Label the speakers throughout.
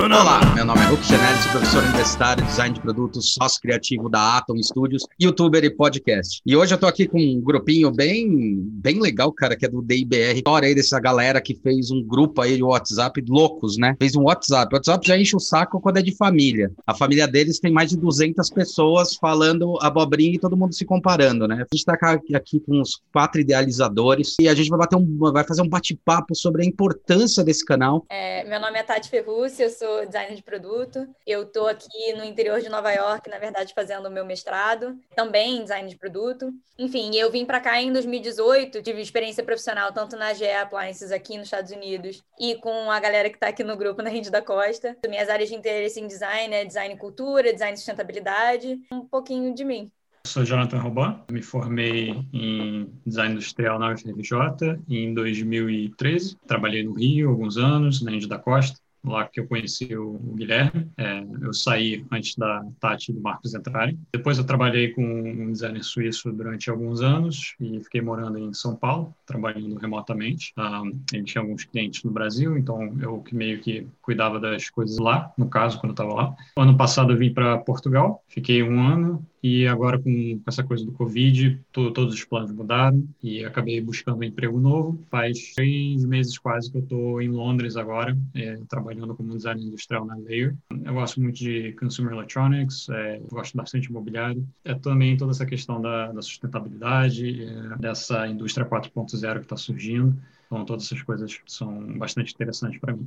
Speaker 1: Olá, meu nome é Hulk sou professor universitário, design de produtos, sócio criativo da Atom Studios, youtuber e podcast. E hoje eu tô aqui com um grupinho bem, bem legal, cara, que é do DIBR. História aí dessa galera que fez um grupo aí de WhatsApp, loucos, né? Fez um WhatsApp. O WhatsApp já enche o saco quando é de família. A família deles tem mais de 200 pessoas falando abobrinha e todo mundo se comparando, né? A gente tá aqui com uns quatro idealizadores e a gente vai bater um, vai fazer um bate-papo sobre a importância desse canal.
Speaker 2: É, meu nome é Tati Ferrucci, eu sou designer de produto. Eu estou aqui no interior de Nova York, na verdade, fazendo o meu mestrado, também em design de produto. Enfim, eu vim para cá em 2018, tive experiência profissional tanto na GE Appliances aqui nos Estados Unidos e com a galera que está aqui no grupo na Rede da Costa. Minhas áreas de interesse em design é design e cultura, design e sustentabilidade, um pouquinho de mim.
Speaker 3: Sou Jonathan Roban, me formei em design industrial na UFRJ em 2013. Trabalhei no Rio alguns anos, na Rede da Costa lá que eu conheci o Guilherme. É, eu saí antes da Tati e do Marcos entrarem. Depois eu trabalhei com um designer suíço durante alguns anos e fiquei morando em São Paulo, trabalhando remotamente. Ah, ele tinha alguns clientes no Brasil, então eu que meio que cuidava das coisas lá, no caso, quando eu estava lá. Ano passado eu vim para Portugal, fiquei um ano e agora, com essa coisa do Covid, to, todos os planos mudaram e acabei buscando um emprego novo. Faz três meses quase que eu estou em Londres agora, é, trabalhando como designer industrial na Layer. Eu gosto muito de consumer electronics, é, gosto bastante de imobiliário. É também toda essa questão da, da sustentabilidade, é, dessa indústria 4.0 que está surgindo. Então, todas essas coisas são bastante interessantes para mim.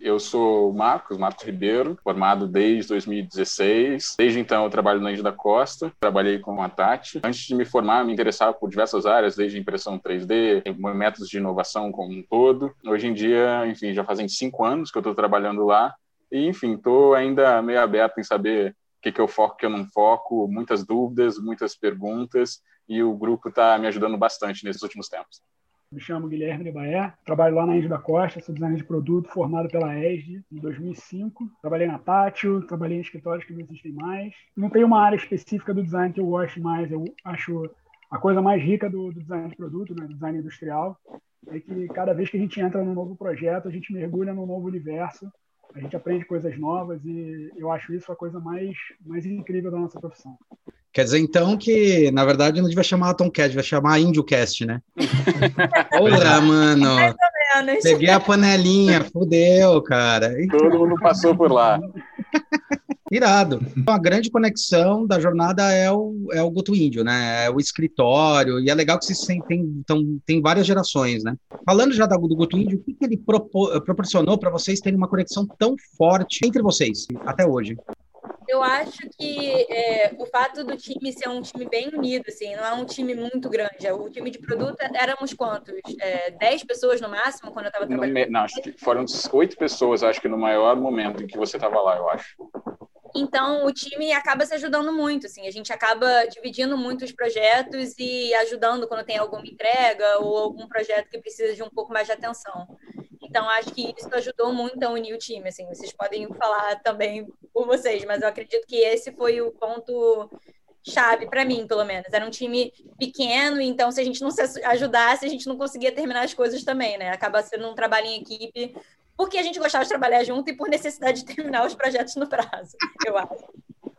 Speaker 4: Eu sou o Marcos, Marcos Ribeiro, formado desde 2016. Desde então eu trabalho na da Costa, trabalhei com a Tati. Antes de me formar, me interessava por diversas áreas, desde impressão 3D, métodos de inovação como um todo. Hoje em dia, enfim, já fazem cinco anos que eu estou trabalhando lá. E, enfim, estou ainda meio aberto em saber o que, que eu foco, o que eu não foco, muitas dúvidas, muitas perguntas, e o grupo está me ajudando bastante nesses últimos tempos.
Speaker 5: Me chamo Guilherme de Baé, trabalho lá na Índia da Costa, sou designer de produto formado pela ESD em 2005. Trabalhei na Tátil, trabalhei em escritórios que não existem mais. Não tem uma área específica do design que eu gosto mais, eu acho a coisa mais rica do, do design de produto, né, do design industrial, é que cada vez que a gente entra num novo projeto, a gente mergulha num novo universo, a gente aprende coisas novas e eu acho isso a coisa mais, mais incrível da nossa profissão.
Speaker 1: Quer dizer, então, que na verdade não devia chamar Tomcast, devia chamar Indiocast, né? Porra, mano. Peguei a panelinha, fudeu, cara.
Speaker 4: Todo mundo passou por lá.
Speaker 1: Irado. Então, a grande conexão da jornada é o, é o Guto Índio, né? É o escritório, e é legal que vocês têm, então, tem várias gerações, né? Falando já do, do Guto Índio, o que, que ele propor, proporcionou para vocês terem uma conexão tão forte entre vocês, até hoje?
Speaker 2: Eu acho que é, o fato do time ser um time bem unido, assim, não é um time muito grande. O time de produto éramos quantos? É, dez pessoas no máximo quando eu estava trabalhando?
Speaker 4: não, acho que foram oito pessoas, acho que no maior momento em que você estava lá, eu acho.
Speaker 2: Então, o time acaba se ajudando muito, assim, a gente acaba dividindo muito os projetos e ajudando quando tem alguma entrega ou algum projeto que precisa de um pouco mais de atenção. Então, acho que isso ajudou muito a unir o time, assim, vocês podem falar também por vocês, mas eu acredito que esse foi o ponto chave para mim, pelo menos. Era um time pequeno, então se a gente não se ajudasse, a gente não conseguia terminar as coisas também, né? Acaba sendo um trabalho em equipe, porque a gente gostava de trabalhar junto e por necessidade de terminar os projetos no prazo, eu acho.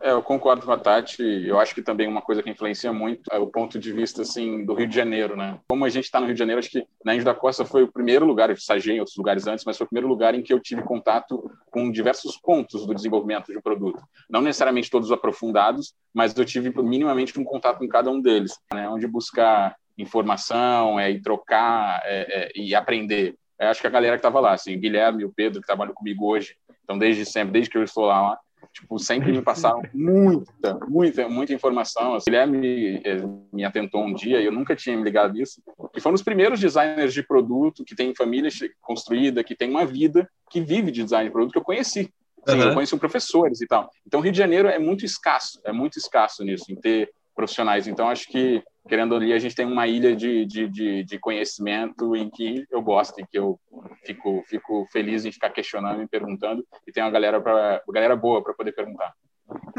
Speaker 4: É, eu concordo com a Tati. Eu acho que também uma coisa que influencia muito é o ponto de vista assim do Rio de Janeiro, né? Como a gente está no Rio de Janeiro, acho que na Índia da Costa foi o primeiro lugar. Eu estagiei em outros lugares antes, mas foi o primeiro lugar em que eu tive contato com diversos pontos do desenvolvimento de um produto. Não necessariamente todos aprofundados, mas eu tive minimamente um contato com cada um deles, né? Onde buscar informação, é, e trocar é, é, e aprender. Eu acho que a galera que estava lá, assim, o Guilherme o Pedro que trabalham comigo hoje, então desde sempre, desde que eu estou lá, tipo, sempre me passaram muita, muita, muita informação. Assim, Guilherme eh, me atentou um dia e eu nunca tinha me ligado nisso, que foram os primeiros designers de produto que têm família construída, que tem uma vida, que vive de design de produto que eu conheci. Sim, uhum. Eu conheço professores e tal. Então, Rio de Janeiro é muito escasso, é muito escasso nisso, em ter profissionais. Então, acho que, querendo ali, a gente tem uma ilha de, de, de, de conhecimento em que eu gosto, em que eu fico, fico feliz em ficar questionando e perguntando, e tem uma galera, pra, uma galera boa para poder perguntar.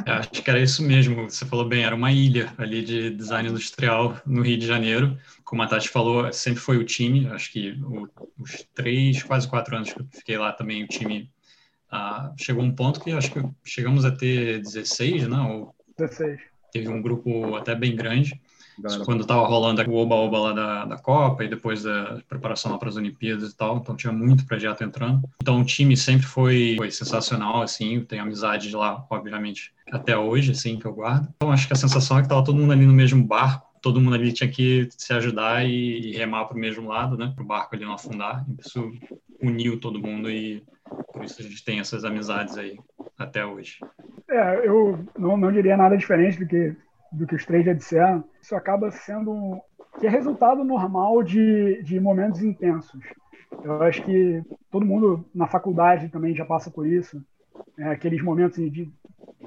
Speaker 3: É, acho que era isso mesmo, você falou bem, era uma ilha ali de design industrial no Rio de Janeiro. Como a Tati falou, sempre foi o time, acho que os três, quase quatro anos que eu fiquei lá também, o time ah, chegou um ponto que acho que chegamos a ter 16, não? Ou
Speaker 5: 16.
Speaker 3: Teve um grupo até bem grande. Isso quando estava rolando o oba-oba lá da, da Copa e depois da preparação lá para as Olimpíadas e tal, então tinha muito projeto entrando. Então o time sempre foi, foi sensacional, assim, tem amizade de lá, obviamente, até hoje, assim, que eu guardo. Então acho que a sensação é que estava todo mundo ali no mesmo barco, todo mundo ali tinha que se ajudar e, e remar para o mesmo lado, né, para o barco ali não afundar. Isso uniu todo mundo e por isso a gente tem essas amizades aí até hoje.
Speaker 5: É, eu não, não diria nada diferente do que do que os três já disseram, isso acaba sendo um, que é resultado normal de, de momentos intensos. Eu acho que todo mundo na faculdade também já passa por isso, é, aqueles momentos de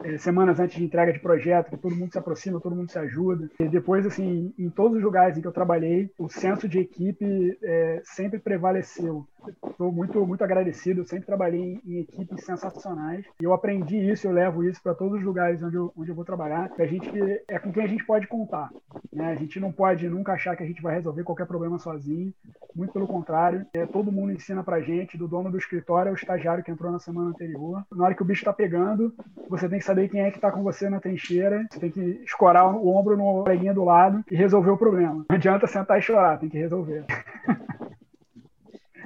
Speaker 5: é, semanas antes de entrega de projeto, que todo mundo se aproxima, todo mundo se ajuda. E depois, assim, em todos os lugares em que eu trabalhei, o senso de equipe é, sempre prevaleceu. Estou muito, muito agradecido. Sempre trabalhei em, equipes sensacionais. E eu aprendi isso, eu levo isso para todos os lugares onde eu, onde eu vou trabalhar. Que a gente é com quem a gente pode contar. Né? A gente não pode nunca achar que a gente vai resolver qualquer problema sozinho. Muito pelo contrário. É, todo mundo ensina para gente, do dono do escritório ao estagiário que entrou na semana anterior. Na hora que o bicho está pegando, você tem que saber quem é que está com você na trincheira. Você tem que escorar o ombro no coleguinha do lado e resolver o problema. Não adianta sentar e chorar, tem que resolver.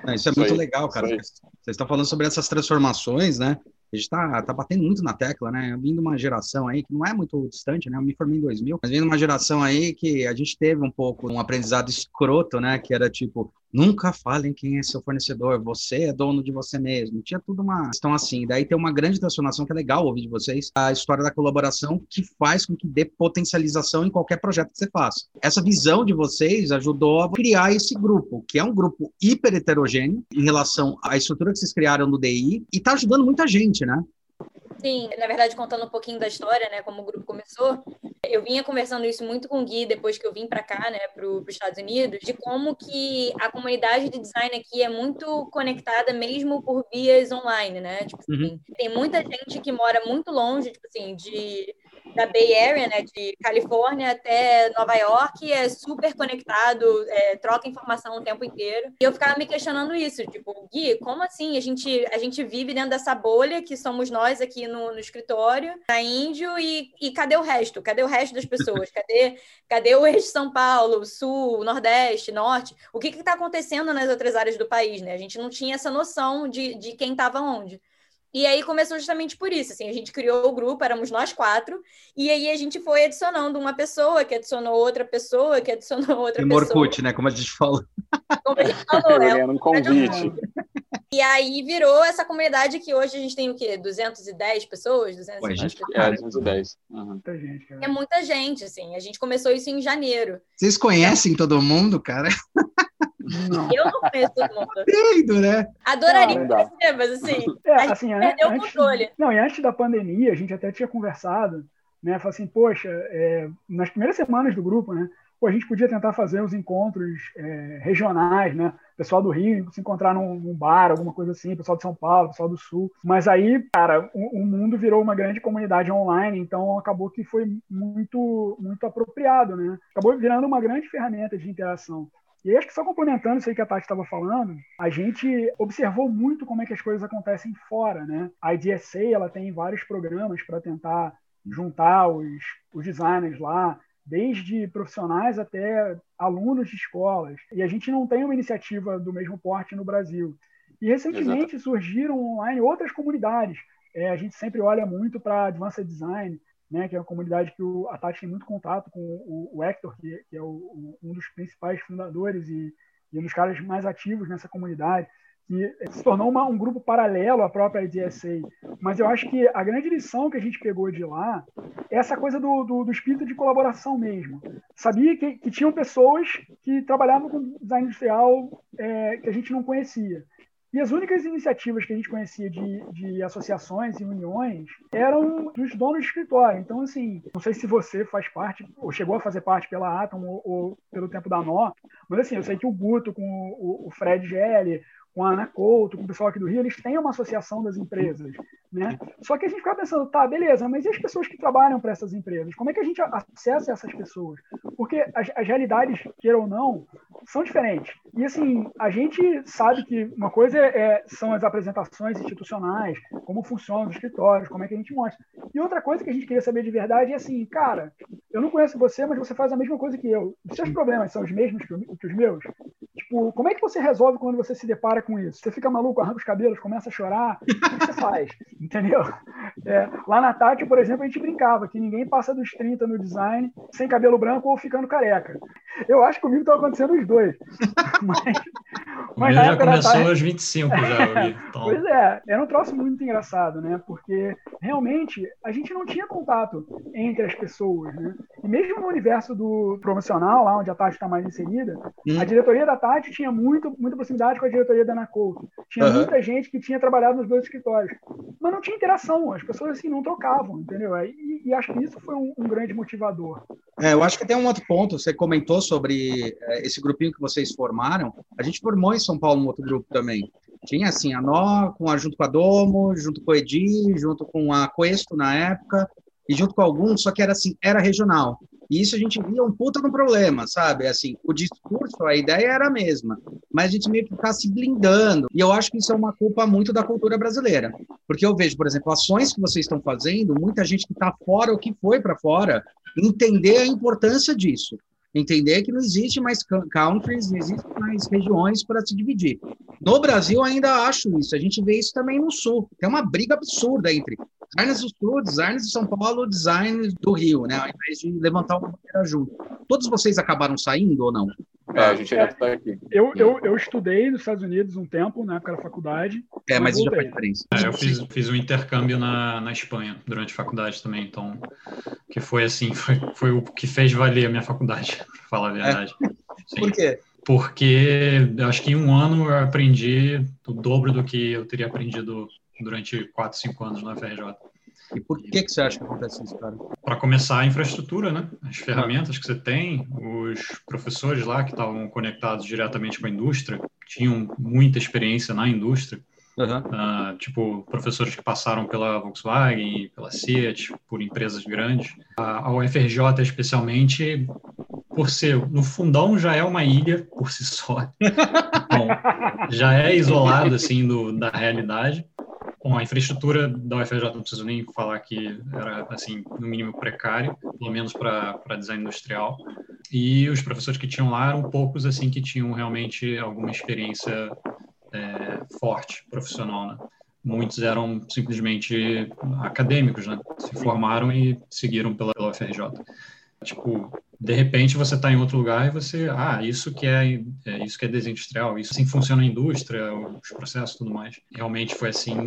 Speaker 1: Não, isso é isso muito aí, legal, cara. Vocês estão falando sobre essas transformações, né? A gente está tá batendo muito na tecla, né? Vindo uma geração aí que não é muito distante, né? Eu me formei em 2000, mas vindo uma geração aí que a gente teve um pouco um aprendizado escroto, né? Que era tipo, Nunca falem quem é seu fornecedor, você é dono de você mesmo. Tinha tudo uma questão assim. Daí tem uma grande transformação que é legal ouvir de vocês, a história da colaboração que faz com que dê potencialização em qualquer projeto que você faça. Essa visão de vocês ajudou a criar esse grupo, que é um grupo hiper heterogêneo em relação à estrutura que vocês criaram no DI e está ajudando muita gente, né?
Speaker 2: Sim, na verdade, contando um pouquinho da história, né, como o grupo começou, eu vinha conversando isso muito com o Gui depois que eu vim para cá, né, para os Estados Unidos, de como que a comunidade de design aqui é muito conectada mesmo por vias online, né? Tipo assim, uhum. tem muita gente que mora muito longe, tipo assim, de da Bay Area, né, de Califórnia até Nova York, é super conectado, é, troca informação o tempo inteiro. E eu ficava me questionando isso, tipo, Gui, como assim? A gente, a gente vive dentro dessa bolha que somos nós aqui no, no escritório, na Índio, e, e cadê o resto? Cadê o resto das pessoas? Cadê, cadê o eixo São Paulo, Sul, Nordeste, Norte? O que está acontecendo nas outras áreas do país, né? A gente não tinha essa noção de, de quem estava onde. E aí começou justamente por isso, assim, a gente criou o grupo, éramos nós quatro, e aí a gente foi adicionando uma pessoa, que adicionou outra pessoa, que adicionou outra
Speaker 1: e
Speaker 2: pessoa.
Speaker 1: Morkut, né, como a gente falou.
Speaker 2: Como a gente falou,
Speaker 4: né? um convite.
Speaker 2: E aí virou essa comunidade que hoje a gente tem o quê? 210 pessoas? 210 Ué, gente, pessoas?
Speaker 4: É, 210.
Speaker 2: Uhum. Muita gente, cara. É muita gente, assim. A gente começou isso em janeiro.
Speaker 1: Vocês conhecem todo mundo, cara?
Speaker 2: Não. Eu não conheço todo mundo.
Speaker 1: Entendo, né?
Speaker 2: Adoraria não, conhecer, mas assim, é, a assim perdeu
Speaker 5: antes,
Speaker 2: o controle.
Speaker 5: Não, e antes da pandemia, a gente até tinha conversado, né? Falei assim, poxa, é, nas primeiras semanas do grupo, né? Pô, a gente podia tentar fazer os encontros é, regionais, né? Pessoal do Rio se encontrar num, num, bar, alguma coisa assim, pessoal de São Paulo, pessoal do Sul. Mas aí, cara, o, o, mundo virou uma grande comunidade online, então acabou que foi muito, muito apropriado, né? Acabou virando uma grande ferramenta de interação. E acho que só complementando isso aí que a Tati estava falando, a gente observou muito como é que as coisas acontecem fora, né? A IDSA, ela tem vários programas para tentar juntar os, os designers lá, desde profissionais até alunos de escolas. E a gente não tem uma iniciativa do mesmo porte no Brasil. E recentemente Exato. surgiram online outras comunidades. É, a gente sempre olha muito para Advanced Design, né, que é uma comunidade que o, Tati tem muito contato com o, o Hector, que, que é o, um dos principais fundadores e, e, um dos caras mais ativos nessa comunidade, que se tornou uma, um grupo paralelo à própria IDSA. Mas eu acho que a grande lição que a gente pegou de lá é essa coisa do, do, do espírito de colaboração mesmo. Sabia que, que tinham pessoas que trabalhavam com design industrial é, que a gente não conhecia. E as únicas iniciativas que a gente conhecia de, de associações e uniões eram dos donos de escritório. Então, assim, não sei se você faz parte, ou chegou a fazer parte pela Atom ou, ou pelo tempo da Nó, mas assim, eu sei que o Guto com o, o Fred Gelli, com a Anacolto, com o pessoal aqui do Rio, eles têm uma associação das empresas. Né? Só que a gente fica pensando, tá, beleza, mas e as pessoas que trabalham para essas empresas? Como é que a gente acessa essas pessoas? Porque as, as realidades, queira ou não, são diferentes. E assim, a gente sabe que uma coisa é, são as apresentações institucionais, como funcionam os escritórios, como é que a gente mostra. E outra coisa que a gente queria saber de verdade é assim, cara, eu não conheço você, mas você faz a mesma coisa que eu. Os seus problemas são os mesmos que, que os meus? Tipo, como é que você resolve quando você se depara com isso? Você fica maluco, arranca os cabelos, começa a chorar? O que você faz? Entendeu? É, lá na Tati, por exemplo, a gente brincava que ninguém passa dos 30 no design sem cabelo branco ou ficando careca. Eu acho que comigo estava acontecendo os dois.
Speaker 3: Mas, mas já começou Tati... aos 25 já,
Speaker 5: então... Pois é, era um troço muito engraçado, né? Porque realmente a gente não tinha contato entre as pessoas, né? E mesmo no universo do promocional, lá onde a Tati está mais inserida, hum. a diretoria da Tati tinha muito, muita proximidade com a diretoria da Ana Couto. Tinha uhum. muita gente que tinha trabalhado nos dois escritórios. Mas não tinha interação, as pessoas assim não trocavam, entendeu? E, e acho que isso foi um, um grande motivador.
Speaker 1: É, eu acho que tem um outro ponto, você comentou sobre é, esse grupinho que vocês formaram, a gente formou em São Paulo um outro grupo também. Tinha assim, a Nó, com a, junto com a Domo, junto com a Edi, junto com a Questo na época, e junto com alguns, só que era assim, era regional. E isso a gente via um puta no problema, sabe? Assim, o discurso, a ideia era a mesma, mas a gente meio que ficar se blindando. E eu acho que isso é uma culpa muito da cultura brasileira. Porque eu vejo, por exemplo, ações que vocês estão fazendo, muita gente que está fora ou que foi para fora, entender a importância disso. Entender que não existe mais countries, não existe mais regiões para se dividir. No Brasil, ainda acho isso. A gente vê isso também no Sul. Tem uma briga absurda entre designers do Sul, designers de São Paulo, designers do Rio, né? Ao invés de levantar uma bandeira junto. Todos vocês acabaram saindo ou não?
Speaker 4: É, a gente ainda está aqui.
Speaker 5: Eu, eu, eu estudei nos Estados Unidos um tempo, na época da faculdade.
Speaker 1: É, mas já foi diferença.
Speaker 3: É, eu fiz, fiz um intercâmbio na, na Espanha durante a faculdade também, então, que foi assim, foi, foi o que fez valer a minha faculdade, para falar a verdade.
Speaker 1: É. Por quê?
Speaker 3: Porque eu acho que em um ano eu aprendi o dobro do que eu teria aprendido durante 4, 5 anos na FRJ.
Speaker 1: E por que, que você acha que acontece isso, cara?
Speaker 3: Para começar, a infraestrutura, né? As ferramentas que você tem, os professores lá que estavam conectados diretamente com a indústria, tinham muita experiência na indústria. Uhum. Uh, tipo, professores que passaram pela Volkswagen, pela Seat, por empresas grandes. A, a UFRJ, especialmente, por ser no fundão já é uma ilha por si só. Bom, já é isolado assim do, da realidade. Bom, a infraestrutura da UFRJ não preciso nem falar que era, assim, no mínimo precário, pelo menos para design industrial. E os professores que tinham lá eram poucos, assim, que tinham realmente alguma experiência é, forte, profissional, né? Muitos eram simplesmente acadêmicos, né? Se formaram e seguiram pela, pela UFRJ. Tipo, de repente você está em outro lugar e você, ah, isso que é, é, isso que é desindustrial, isso assim funciona a indústria, os processos tudo mais. Realmente foi assim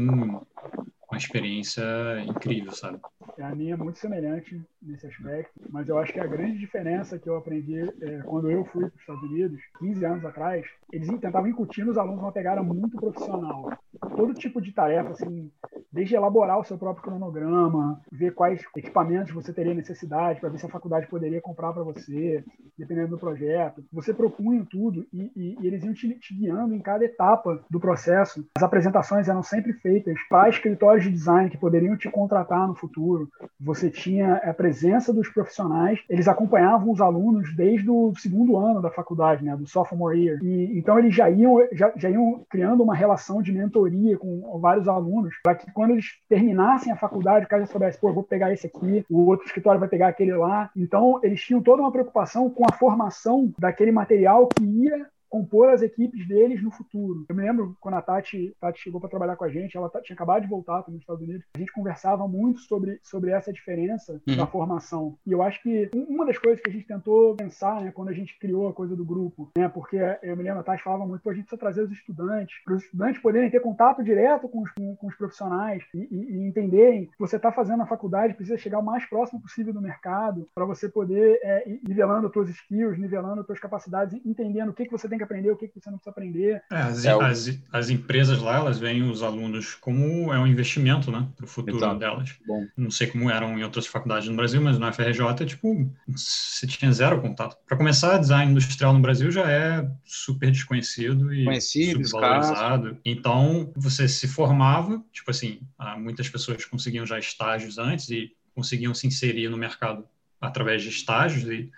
Speaker 3: uma experiência incrível, sabe?
Speaker 5: A minha é muito semelhante nesse aspecto, mas eu acho que a grande diferença que eu aprendi é, quando eu fui para os Estados Unidos, 15 anos atrás, eles tentavam incutir nos alunos uma pegada muito profissional. Todo tipo de tarefa, assim, desde elaborar o seu próprio cronograma, ver quais equipamentos você teria necessidade, para ver se a faculdade poderia comprar para você, dependendo do projeto. Você propunha tudo e, e, e eles iam te, te, guiando em cada etapa do processo. As apresentações eram sempre feitas para escritórios de design que poderiam te contratar no futuro. Você tinha a presença dos profissionais, eles acompanhavam os alunos desde o segundo ano da faculdade, né, do sophomore year. E, então eles já iam, já, já iam criando uma relação de mentoria com vários alunos, para que quando eles terminassem a faculdade, o cara já soubesse, pô, vou pegar esse aqui, o outro escritório vai pegar aquele lá. Então eles tinham toda uma preocupação com a formação daquele material que ia compor as equipes deles no futuro. Eu me lembro quando a Tati, Tati chegou para trabalhar com a gente, ela tinha acabado de voltar para os Estados Unidos, a gente conversava muito sobre, sobre essa diferença uhum. da formação. E eu acho que uma das coisas que a gente tentou pensar, né, quando a gente criou a coisa do grupo, né, porque eu me lembro, a Tati falava muito, a gente precisa trazer os estudantes, para os estudantes poderem ter contato direto com os, com, com os profissionais e, e, e, entenderem que você está fazendo na faculdade, precisa chegar o mais próximo possível do mercado, para você poder é, ir nivelando as suas skills, nivelando as suas capacidades, entendendo o que, que você tem que aprender, o que, que você não precisa aprender.
Speaker 3: É, as, é, as, as, empresas lá, elas veem os alunos como é um investimento, né, para o futuro Exato. delas. Bom. Não sei como eram em outras faculdades no Brasil, mas na FRJ, tipo, você tinha zero contato. Para começar, design industrial no Brasil já é super desconhecido e
Speaker 1: Conhecido,
Speaker 3: subvalorizado. Escasso. Então, você se formava, tipo assim, ah, muitas pessoas conseguiam já estágios antes e conseguiam se inserir no mercado através de estágios e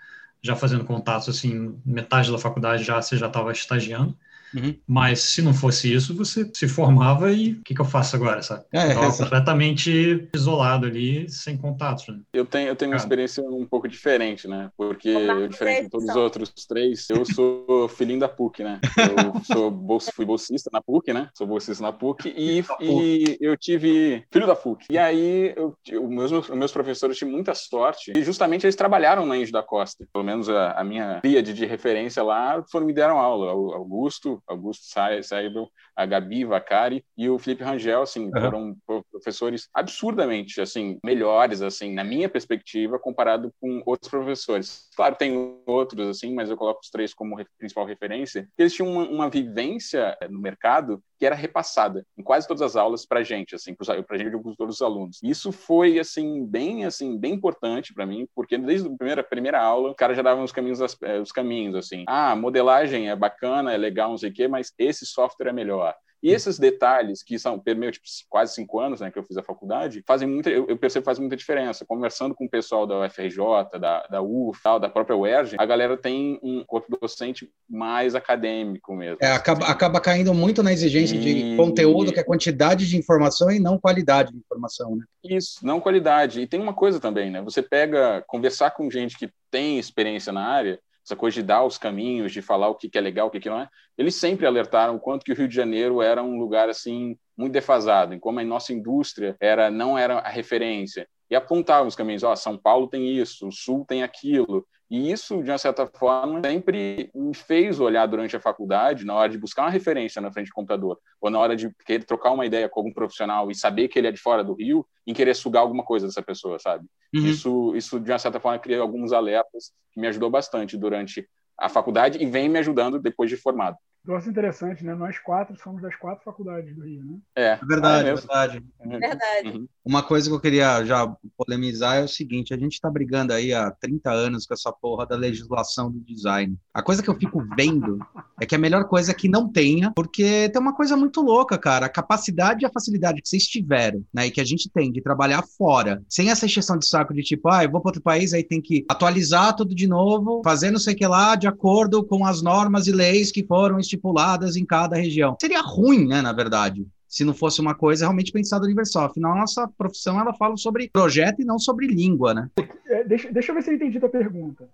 Speaker 3: já fazendo contatos assim, metade da faculdade já você já estava estagiando. Uhum. Mas se não fosse isso, você se formava e o que, que eu faço agora, sabe? É, é, completamente isolado ali, sem contatos. Né?
Speaker 4: Eu tenho, eu tenho uma experiência um pouco diferente, né? Porque, eu, diferente de todos os outros três, eu sou filhinho da PUC, né? Eu sou bolsa, fui bolsista na PUC, né? Sou bolsista na PUC e, e eu tive filho da PUC. E aí, eu, eu, meus, meus professores tinham muita sorte e justamente eles trabalharam na Índio da Costa. Pelo menos a, a minha tríade de referência lá foram me deram aula. O Augusto, Augusto Seibel, a Gabi Vacari e o Felipe Rangel, assim, uhum. foram professores absurdamente, assim, melhores, assim, na minha perspectiva, comparado com outros professores. Claro, tem outros, assim, mas eu coloco os três como principal referência. Eles tinham uma, uma vivência no mercado que era repassada em quase todas as aulas para gente, assim, para gente e todos os alunos. Isso foi assim bem assim bem importante para mim, porque desde a primeira primeira aula o cara já dava os caminhos eh, os caminhos assim. Ah, modelagem é bacana, é legal, não sei o quê, mas esse software é melhor. E esses detalhes, que são meu, tipo, quase cinco anos né, que eu fiz a faculdade, fazem muita, eu, eu percebo que faz muita diferença. Conversando com o pessoal da UFRJ, da, da UF, tal, da própria UERJ, a galera tem um corpo docente mais acadêmico mesmo.
Speaker 1: É, acaba, acaba caindo muito na exigência e... de conteúdo, que é quantidade de informação e não qualidade de informação, né?
Speaker 4: Isso, não qualidade. E tem uma coisa também, né? Você pega, conversar com gente que tem experiência na área, essa coisa de dar os caminhos, de falar o que, é legal, o que, que não é, eles sempre alertaram o quanto que o Rio de Janeiro era um lugar assim muito defasado, em como a nossa indústria era não era a referência. E apontavam os caminhos, ó, oh, São Paulo tem isso, o Sul tem aquilo, e isso, de uma certa forma, sempre me fez olhar durante a faculdade, na hora de buscar uma referência na frente do computador, ou na hora de querer trocar uma ideia com algum profissional e saber que ele é de fora do Rio, em querer sugar alguma coisa dessa pessoa, sabe? Uhum. Isso, isso, de uma certa forma, cria alguns alertas que me ajudou bastante durante a faculdade e vem me ajudando depois de formado.
Speaker 5: Nossa, interessante, né? Nós quatro somos das quatro faculdades do Rio, né?
Speaker 1: É, é verdade, é verdade.
Speaker 2: Verdade. Uhum.
Speaker 1: Uma coisa que eu queria já polemizar é o seguinte: a gente está brigando aí há 30 anos com essa porra da legislação do design. A coisa que eu fico vendo é que a melhor coisa é que não tenha, porque tem uma coisa muito louca, cara. A capacidade e a facilidade que vocês tiveram, né? E que a gente tem de trabalhar fora, sem essa exceção de saco de tipo, ah, eu vou para outro país, aí tem que atualizar tudo de novo, fazer não sei o que lá, de acordo com as normas e leis que foram estipuladas em cada região. Seria ruim, né, na verdade, se não fosse uma coisa realmente pensada universal. Afinal, a nossa profissão ela fala sobre projeto e não sobre língua, né?
Speaker 5: É, deixa, deixa eu ver se eu entendi a pergunta.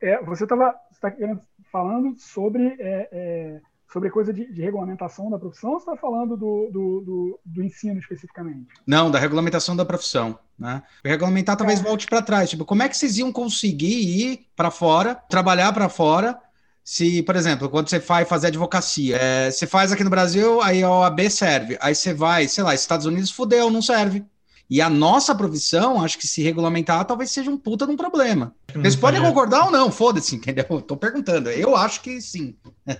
Speaker 5: É, você estava tá falando sobre é, é, sobre coisa de, de, regulamentação da profissão ou você está falando do, do, do, do, ensino especificamente?
Speaker 1: Não, da regulamentação da profissão. Né? Regulamentar talvez é. volte para trás. Tipo, como é que vocês iam conseguir ir para fora, trabalhar para fora, se, por exemplo, quando você vai fazer advocacia, é, você faz aqui no Brasil, aí a OAB serve. Aí você vai, sei lá, Estados Unidos fudeu, não serve. E a nossa profissão, acho que se regulamentar, talvez seja um puta de um problema. Vocês podem concordar ou não, foda-se, entendeu? Tô perguntando. Eu acho que sim.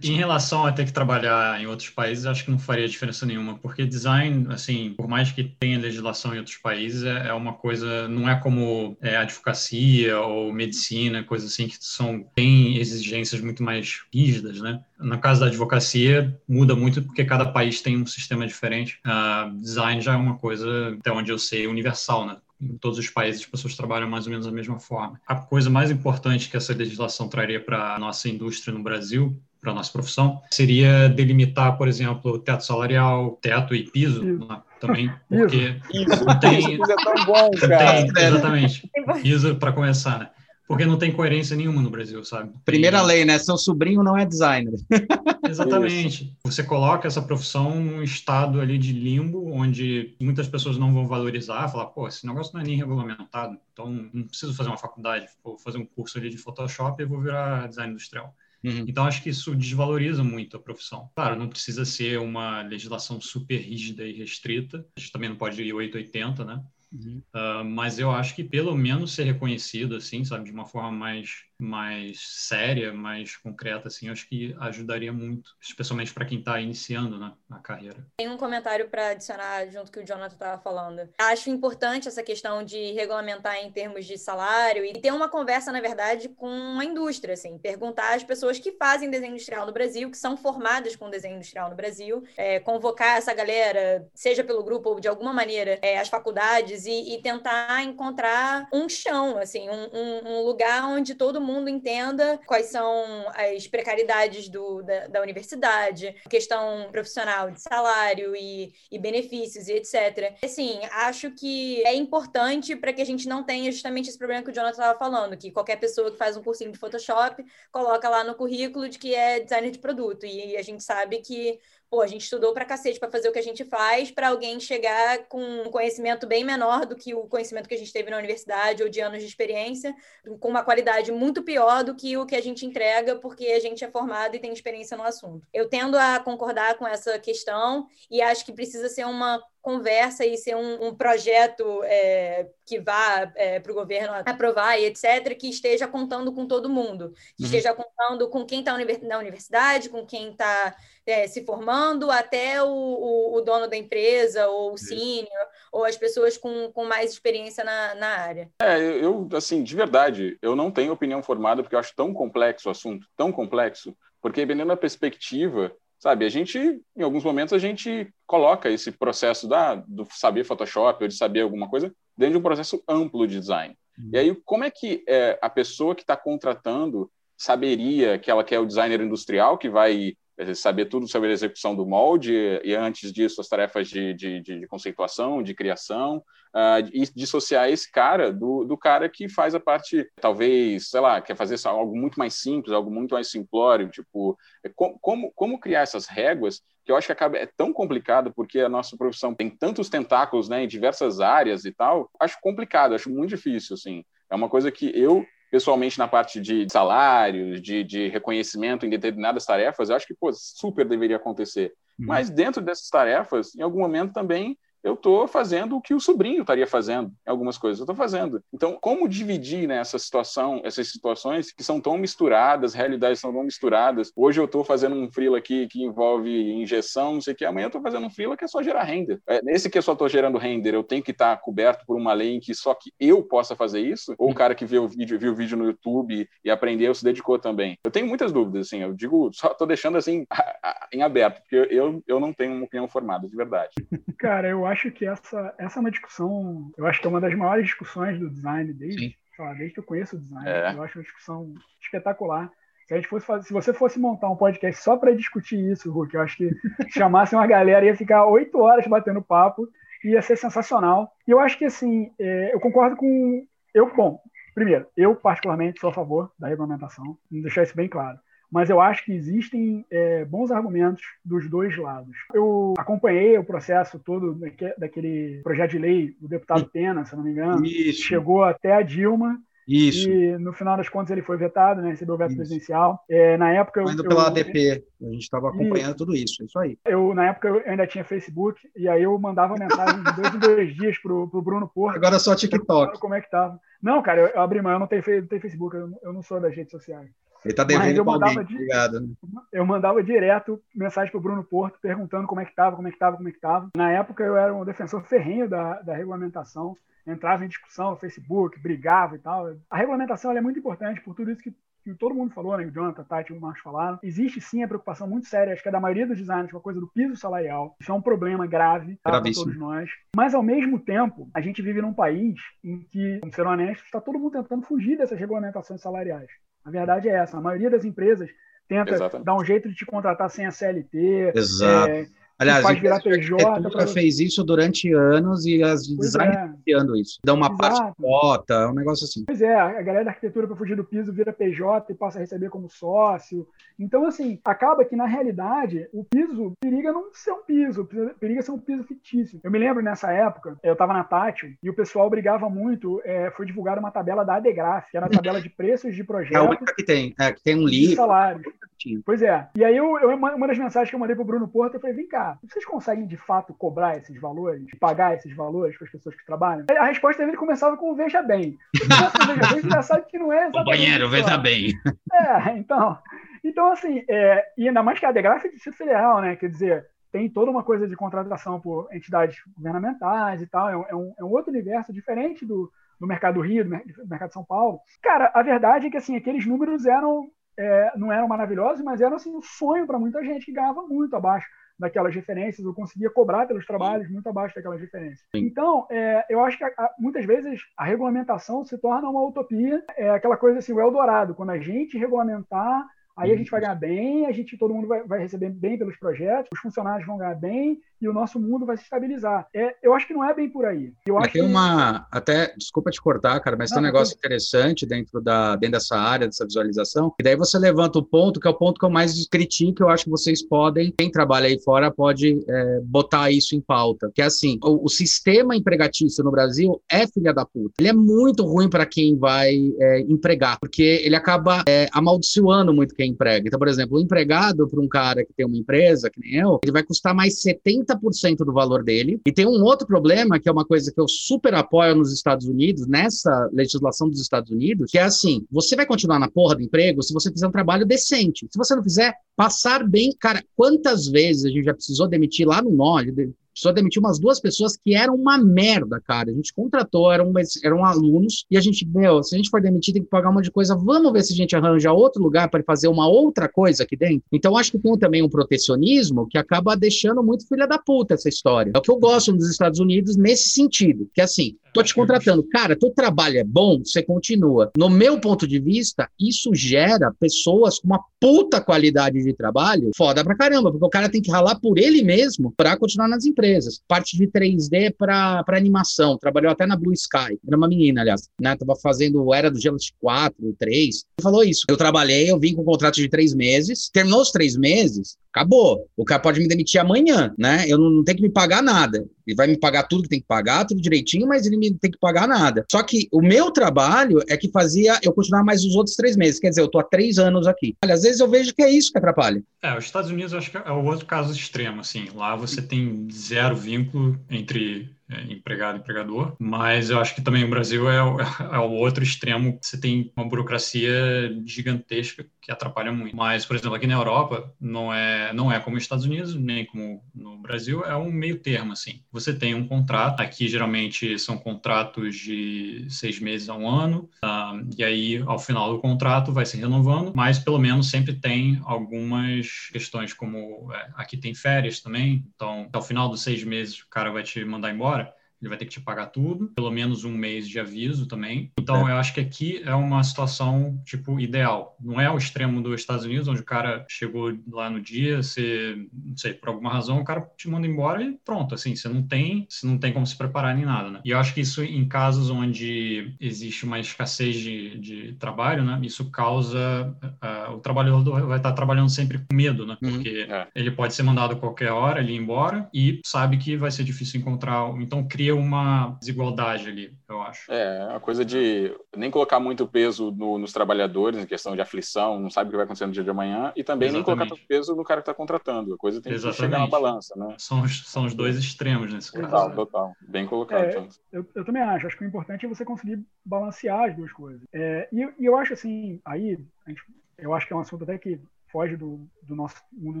Speaker 3: Em relação a ter que trabalhar em outros países, acho que não faria diferença nenhuma, porque design, assim, por mais que tenha legislação em outros países, é, é uma coisa, não é como é, advocacia ou medicina, coisas assim, que são, tem exigências muito mais rígidas, né? No caso da advocacia, muda muito porque cada país tem um sistema diferente. Uh, design já é uma coisa, até onde eu sei, universal, né? em todos os países as pessoas trabalham mais ou menos da mesma forma. A coisa mais importante que essa legislação traria para a nossa indústria no Brasil para a nossa profissão, seria delimitar, por exemplo, teto salarial, teto e piso né, também, porque
Speaker 4: isso. não tem... Isso é tão bom,
Speaker 3: cara. Tem, exatamente. Piso para começar, né? Porque não tem coerência nenhuma no Brasil, sabe?
Speaker 1: Primeira lei, né? Seu sobrinho não é designer.
Speaker 3: Exatamente. Isso. Você coloca essa profissão num estado ali de limbo, onde muitas pessoas não vão valorizar, falar, pô, esse negócio não é nem regulamentado, então não preciso fazer uma faculdade, vou fazer um curso ali de Photoshop e vou virar design industrial. Uhum. Então, acho que isso desvaloriza muito a profissão. Claro, não precisa ser uma legislação super rígida e restrita, a gente também não pode ir 880, né? Uhum. Uh, mas eu acho que pelo menos ser reconhecido, assim, sabe, de uma forma mais mais séria, mais concreta, assim, acho que ajudaria muito, especialmente para quem está iniciando né, a carreira.
Speaker 2: Tem um comentário para adicionar junto que o Jonathan estava falando. Acho importante essa questão de regulamentar em termos de salário e ter uma conversa, na verdade, com a indústria, assim, perguntar às pessoas que fazem desenho industrial no Brasil, que são formadas com desenho industrial no Brasil, é, convocar essa galera, seja pelo grupo ou de alguma maneira, é, as faculdades e, e, tentar encontrar um chão, assim, um, um, um lugar onde todo mundo entenda quais são as precariedades do, da, da universidade, questão profissional de salário e, e benefícios e etc. Assim, acho que é importante para que a gente não tenha justamente esse problema que o Jonathan estava falando, que qualquer pessoa que faz um cursinho de Photoshop coloca lá no currículo de que é designer de produto. E a gente sabe que pô, a gente estudou pra cacete para fazer o que a gente faz, para alguém chegar com um conhecimento bem menor do que o conhecimento que a gente teve na universidade ou de anos de experiência, com uma qualidade muito pior do que o que a gente entrega, porque a gente é formado e tem experiência no assunto. Eu tendo a concordar com essa questão e acho que precisa ser uma conversa e ser um, um projeto é, que vá é, para o governo aprovar e etc., que esteja contando com todo mundo, que uhum. esteja contando com quem está na universidade, com quem está é, se formando, até o, o, o, dono da empresa, ou o sênior, ou as pessoas com, com mais experiência na, na área.
Speaker 4: É, eu, assim, de verdade, eu não tenho opinião formada porque eu acho tão complexo o assunto, tão complexo, porque dependendo da perspectiva, sabe? A gente, em alguns momentos, a gente coloca esse processo da, do saber Photoshop ou de saber alguma coisa dentro de um processo amplo de design. Uhum. E aí, como é que é, a pessoa que está contratando saberia que ela quer o designer industrial que vai saber tudo sobre a execução do molde e antes disso as tarefas de, de, de conceituação, de criação uh, e dissociar esse cara do, do cara que faz a parte, talvez, sei lá, quer fazer algo muito mais simples, algo muito mais simplório, tipo, é como, como criar essas réguas que eu acho que acaba, é tão complicado porque a nossa profissão tem tantos tentáculos né, em diversas áreas e tal, acho complicado, acho muito difícil, assim. É uma coisa que eu pessoalmente na parte de salários, de, de reconhecimento em determinadas tarefas, eu acho que pô, super deveria acontecer. Uhum. Mas dentro dessas tarefas, em algum momento também eu estou fazendo o que o sobrinho estaria fazendo algumas coisas. Eu estou fazendo. Então, como dividir né, essa situação, essas situações que são tão misturadas, realidades são tão misturadas. Hoje eu estou fazendo um freela aqui que envolve injeção, não sei o que. Amanhã eu estou fazendo um freela que é só gerar render. É, nesse que eu só estou gerando render, eu tenho que estar tá coberto por uma lei em que só que eu possa fazer isso? Ou o cara que viu o vídeo, viu o vídeo no YouTube e aprendeu se dedicou também? Eu tenho muitas dúvidas, assim. Eu digo, só estou deixando assim em aberto, porque eu, eu não tenho uma opinião formada, de verdade.
Speaker 5: Cara, eu acho que essa, essa é uma discussão, eu acho que é uma das maiores discussões do design desde, lá, desde que eu conheço o design. É. Eu acho uma discussão espetacular. Se, a gente fosse fazer, se você fosse montar um podcast só para discutir isso, Hulk, eu acho que chamasse uma galera ia ficar oito horas batendo papo, ia ser sensacional. E eu acho que, assim, é, eu concordo com. Eu, bom, primeiro, eu particularmente sou a favor da regulamentação, vou deixar isso bem claro mas eu acho que existem é, bons argumentos dos dois lados. Eu acompanhei o processo todo daquele projeto de lei do deputado Pena, se não me engano, Isso. chegou até a Dilma. Isso. E no final das contas ele foi vetado, né? recebeu o veto isso. presidencial. É, na época
Speaker 1: eu. Indo pela ADP, a gente estava acompanhando tudo isso, é isso aí.
Speaker 5: Eu, na época eu ainda tinha Facebook, e aí eu mandava mensagem de dois em dois dias pro, pro Bruno Porto.
Speaker 1: Agora só TikTok.
Speaker 5: Como é que tava. Não, cara, eu, eu abri mão, eu não tenho, não tenho Facebook, eu, eu não sou das redes sociais.
Speaker 1: Ele tá devendo para alguém, di... ligado. Né?
Speaker 5: Eu mandava direto mensagem pro Bruno Porto perguntando como é que tava, como é que tava, como é que tava. Na época eu era um defensor ferrenho da, da regulamentação, entrava em discussão no Facebook, brigava e tal. A regulamentação é muito importante por tudo isso que, que todo mundo falou, né? O Jonathan, Tati o Marcos falaram. Existe sim a preocupação muito séria, acho que é da maioria dos designers, com a coisa do piso salarial. Isso é um problema grave tá, para todos nós. Mas, ao mesmo tempo, a gente vive num país em que, como ser honesto, está todo mundo tentando fugir dessas regulamentações salariais. A verdade é essa. A maioria das empresas tenta Exatamente. dar um jeito de te contratar sem a CLT.
Speaker 1: Exato. É, Aliás, faz virar PJ. A pra... fez isso durante anos e as designers é. criando isso. Dá uma Exato. parte cota, é um negócio assim.
Speaker 5: Pois é, a galera da arquitetura para fugir do piso vira PJ e passa a receber como sócio. Então, assim, acaba que na realidade o piso periga não ser um piso, periga ser um piso fictício. Eu me lembro nessa época, eu estava na Tátil e o pessoal brigava muito, é, foi divulgada uma tabela da Adegraf, que era a tabela de preços de projetos. É
Speaker 1: a única que tem, é, que tem um livro.
Speaker 5: Salários.
Speaker 1: Tinha.
Speaker 5: Pois é. E aí, eu, eu, uma das mensagens que eu mandei pro Bruno Porto, eu falei, vem cá, vocês conseguem de fato cobrar esses valores, pagar esses valores para as pessoas que trabalham? A resposta dele começava com veja bem. veja bem, você já sabe que não é exatamente
Speaker 1: Companheiro, veja bem.
Speaker 5: É, então... Então, assim, é, e ainda mais que a degraça é Distrito Federal, né? Quer dizer, tem toda uma coisa de contratação por entidades governamentais e tal, é um, é um outro universo diferente do, do mercado do Rio, do mercado de São Paulo. Cara, a verdade é que assim, aqueles números eram é, não eram maravilhosos, mas eram assim, um sonho para muita gente que ganhava muito abaixo daquelas referências, ou conseguia cobrar pelos trabalhos muito abaixo daquelas referências. Sim. Então, é, eu acho que a, muitas vezes a regulamentação se torna uma utopia, é aquela coisa assim, o Eldorado, quando a gente regulamentar Aí a gente vai ganhar bem, a gente todo mundo vai, vai, receber bem pelos projetos, os funcionários vão ganhar bem e o nosso mundo vai se estabilizar. É, eu acho que não é bem por aí. Eu acho
Speaker 1: tem
Speaker 5: que...
Speaker 1: uma até desculpa te cortar, cara, mas não, tem um negócio interessante dentro da dentro dessa área dessa visualização. E daí você levanta o ponto que é o ponto que eu mais critico. Eu acho que vocês podem, quem trabalha aí fora pode é, botar isso em pauta. Que é assim, o, o, sistema empregatício no Brasil é filha da puta. Ele é muito ruim para quem vai é, empregar, porque ele acaba é, amaldiçoando muito quem emprega. Então, por exemplo, o empregado para um cara que tem uma empresa, que nem eu, ele vai custar mais 70% do valor dele. E tem um outro problema, que é uma coisa que eu super apoio nos Estados Unidos, nessa legislação dos Estados Unidos, que é assim: você vai continuar na porra do emprego se você fizer um trabalho decente. Se você não fizer, passar bem. Cara, quantas vezes a gente já precisou demitir lá no NOD, precisou demitir umas duas pessoas que eram uma merda, cara. A gente contratou, eram, eram alunos, e a gente, meu, se a gente for demitir, tem que pagar um monte de coisa. Vamos ver se a gente arranja outro lugar para fazer uma outra coisa aqui dentro. Então, acho que tem também um protecionismo que acaba deixando muito filha da puta essa história. É o que eu gosto nos Estados Unidos nesse sentido, que é assim, tô te contratando, cara, teu trabalho é bom, você continua. No meu ponto de vista, isso gera pessoas com uma puta qualidade de trabalho foda pra caramba, porque o cara tem que ralar por ele mesmo para continuar nas empresas. Parte de 3D para animação. Trabalhou até na Blue Sky. Era uma menina, aliás. Né? Tava fazendo Era do Gelo 4, 3. Ele falou isso. Eu trabalhei, eu vim com um contrato de três meses. Terminou os três meses, acabou. O cara pode me demitir amanhã, né? Eu não, não tenho que me pagar nada. Ele vai me pagar tudo que tem que pagar, tudo direitinho, mas ele me tem que pagar nada. Só que o meu trabalho é que fazia eu continuar mais os outros três meses. Quer dizer, eu tô há três anos aqui. Olha, às vezes eu vejo que é isso que atrapalha.
Speaker 3: É, os Estados Unidos acho que é o outro caso extremo, assim. Lá você tem zero vínculo entre empregado e empregador, mas eu acho que também o Brasil é o, é o outro extremo. Você tem uma burocracia gigantesca que atrapalha muito. Mas, por exemplo, aqui na Europa não é não é como os Estados Unidos nem como no Brasil, é um meio termo assim. Você tem um contrato. Aqui geralmente são contratos de seis meses a um ano, uh, e aí ao final do contrato vai se renovando, mas pelo menos sempre tem algumas questões como é, aqui tem férias também. Então, ao final dos seis meses o cara vai te mandar embora ele vai ter que te pagar tudo, pelo menos um mês de aviso também. Então, é. eu acho que aqui é uma situação, tipo, ideal. Não é o extremo dos Estados Unidos, onde o cara chegou lá no dia, você, não sei, por alguma razão, o cara te manda embora e pronto, assim, você não tem, você não tem como se preparar nem nada, né? E eu acho que isso, em casos onde existe uma escassez de, de trabalho, né, isso causa, uh, o trabalhador vai estar trabalhando sempre com medo, né? Uhum. Porque uhum. é. ele pode ser mandado a qualquer hora, ele ir embora, e sabe que vai ser difícil encontrar, então cria cria uma desigualdade ali, eu acho.
Speaker 4: É, a coisa de nem colocar muito peso no, nos trabalhadores, em questão de aflição, não sabe o que vai acontecer no dia de amanhã, e também Exatamente. nem colocar tanto peso no cara que está contratando. A coisa tem Exatamente. que chegar na balança, né?
Speaker 3: São os, são os dois extremos nesse caso.
Speaker 4: Total, total. Bem colocado. É,
Speaker 5: eu, eu, também acho. Acho que o importante é você conseguir balancear as duas coisas. É, e, e eu acho assim, aí, gente, eu acho que é um assunto até que foge do, do nosso mundo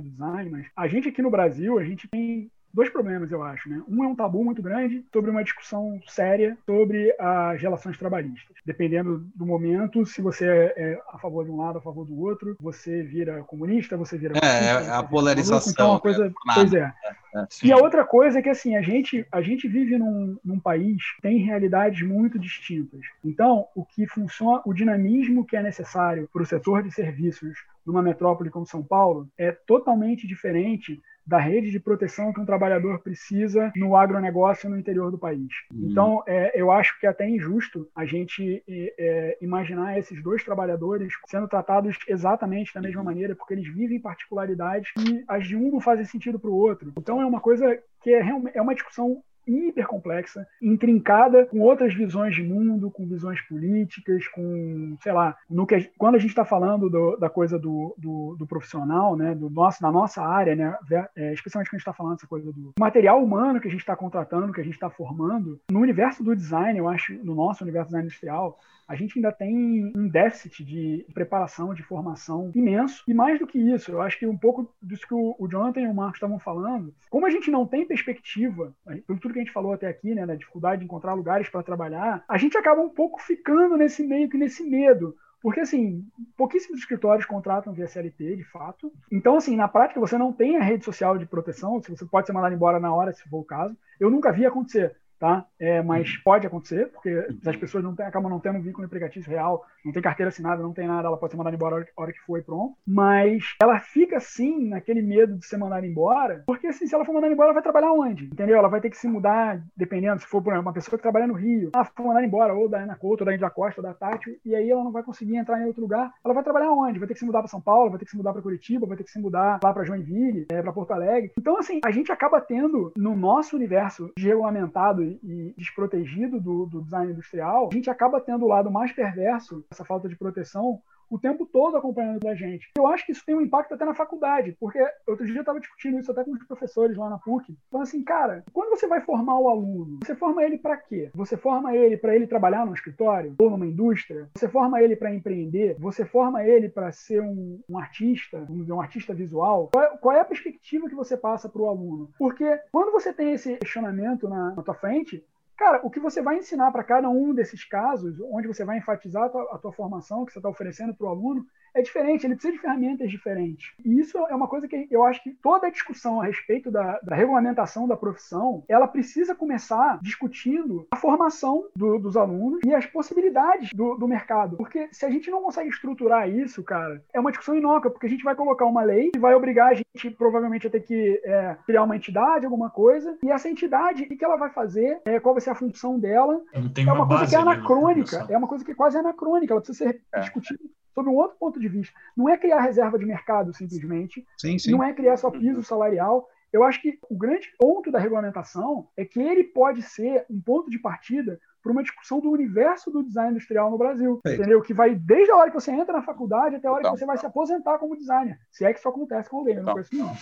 Speaker 5: do design, mas a gente aqui no Brasil, a gente tem dois problemas, eu acho. Né? Um é um tabu muito grande sobre uma discussão séria sobre as relações trabalhistas. Dependendo do momento, se você é, é a favor de um lado, a favor do outro, você vira comunista, você vira.
Speaker 1: É, é a polarização.
Speaker 5: Então, uma coisa. É, pois é. é, é e a outra coisa é que, assim, a gente, a gente vive num, num país que tem realidades muito distintas. Então, o que funciona, o dinamismo que é necessário para o setor de serviços numa metrópole como São Paulo é totalmente diferente da rede de proteção que um trabalhador precisa no agronegócio no interior do país. Uhum. Então, é, eu acho que é até injusto a gente é, é, imaginar esses dois trabalhadores sendo tratados exatamente da mesma maneira, porque eles vivem particularidades e as de um não fazem sentido para o outro. Então, é uma coisa que é, é uma discussão hiper complexa, intrincada, com outras visões de mundo, com visões políticas, com, sei lá, no que, quando a gente está falando do, da coisa do, do, do, profissional, né, do nosso, da nossa área, né, é, especialmente quando a gente está falando dessa coisa do material humano que a gente está contratando, que a gente está formando, no universo do design, eu acho, no nosso universo design industrial, a gente ainda tem um déficit de preparação, de formação imenso. E mais do que isso, eu acho que um pouco disso que o Jonathan e o Marcos estavam falando, como a gente não tem perspectiva, pelo tudo que a gente falou até aqui, né, da dificuldade de encontrar lugares para trabalhar, a gente acaba um pouco ficando nesse meio que nesse medo. Porque, assim, pouquíssimos escritórios contratam via CLT, de fato. Então, assim, na prática, você não tem a rede social de proteção, você pode ser mandado embora na hora, se for o caso. Eu nunca vi acontecer tá? É, mas uhum. pode acontecer, porque as pessoas não tem, acabam não tendo um vínculo empregatício real, não tem carteira assinada, não tem nada, ela pode ser mandada embora a hora, que for e pronto. Mas ela fica, assim, naquele medo de ser mandada embora, porque, assim, se ela for mandada embora, ela vai trabalhar onde? Entendeu? Ela vai ter que se mudar, dependendo, se for, por exemplo, uma pessoa que trabalha no Rio, ela for mandada embora, ou da Ana Couto, ou da Índia Costa, ou da Tati, e aí ela não vai conseguir entrar em outro lugar, ela vai trabalhar onde? Vai ter que se mudar para São Paulo, vai ter que se mudar para Curitiba, vai ter que se mudar lá para Joinville, é, para Porto Alegre. Então, assim, a gente acaba tendo, no nosso universo regulamentado e desprotegido, protegido do, do design industrial, a gente acaba tendo o lado mais perverso, essa falta de proteção, o tempo todo acompanhando a gente. Eu acho que isso tem um impacto até na faculdade, porque outro dia eu estava discutindo isso até com os professores lá na PUC. Falando assim, cara, quando você vai formar o aluno, você forma ele para quê? Você forma ele para ele trabalhar no escritório ou numa indústria? Você forma ele para empreender? Você forma ele para ser um, um, artista, um artista visual? Qual é, qual é a perspectiva que você passa para o aluno? Porque quando você tem esse questionamento na, na tua frente, Cara, o que você vai ensinar para cada um desses casos, onde você vai enfatizar a tua, a tua formação que você está oferecendo para o aluno, é diferente, ele precisa de ferramentas diferentes. E isso é uma coisa que eu acho que toda a discussão a respeito da, da regulamentação da profissão, ela precisa começar discutindo a formação do, dos alunos e as possibilidades do, do, mercado. Porque se a gente não consegue estruturar isso, cara, é uma discussão inócua, porque a gente vai colocar uma lei que vai obrigar a gente provavelmente a ter que é, criar uma entidade, alguma coisa, e essa entidade, o que ela vai fazer, é, qual vai ser a função dela, é uma, uma coisa que é anacrônica, é uma coisa que é quase anacrônica, ela precisa ser é. discutida sob um outro ponto de vista. Não é criar reserva de mercado, simplesmente.
Speaker 1: Sim, sim.
Speaker 5: Não é criar só piso salarial. Eu acho que o grande ponto da regulamentação é que ele pode ser um ponto de partida para uma discussão do universo do design industrial no Brasil, Feito. entendeu? Que vai desde a hora que você entra na faculdade até a hora então. que você vai se aposentar como designer. Se é que isso acontece com alguém, eu não conheço não.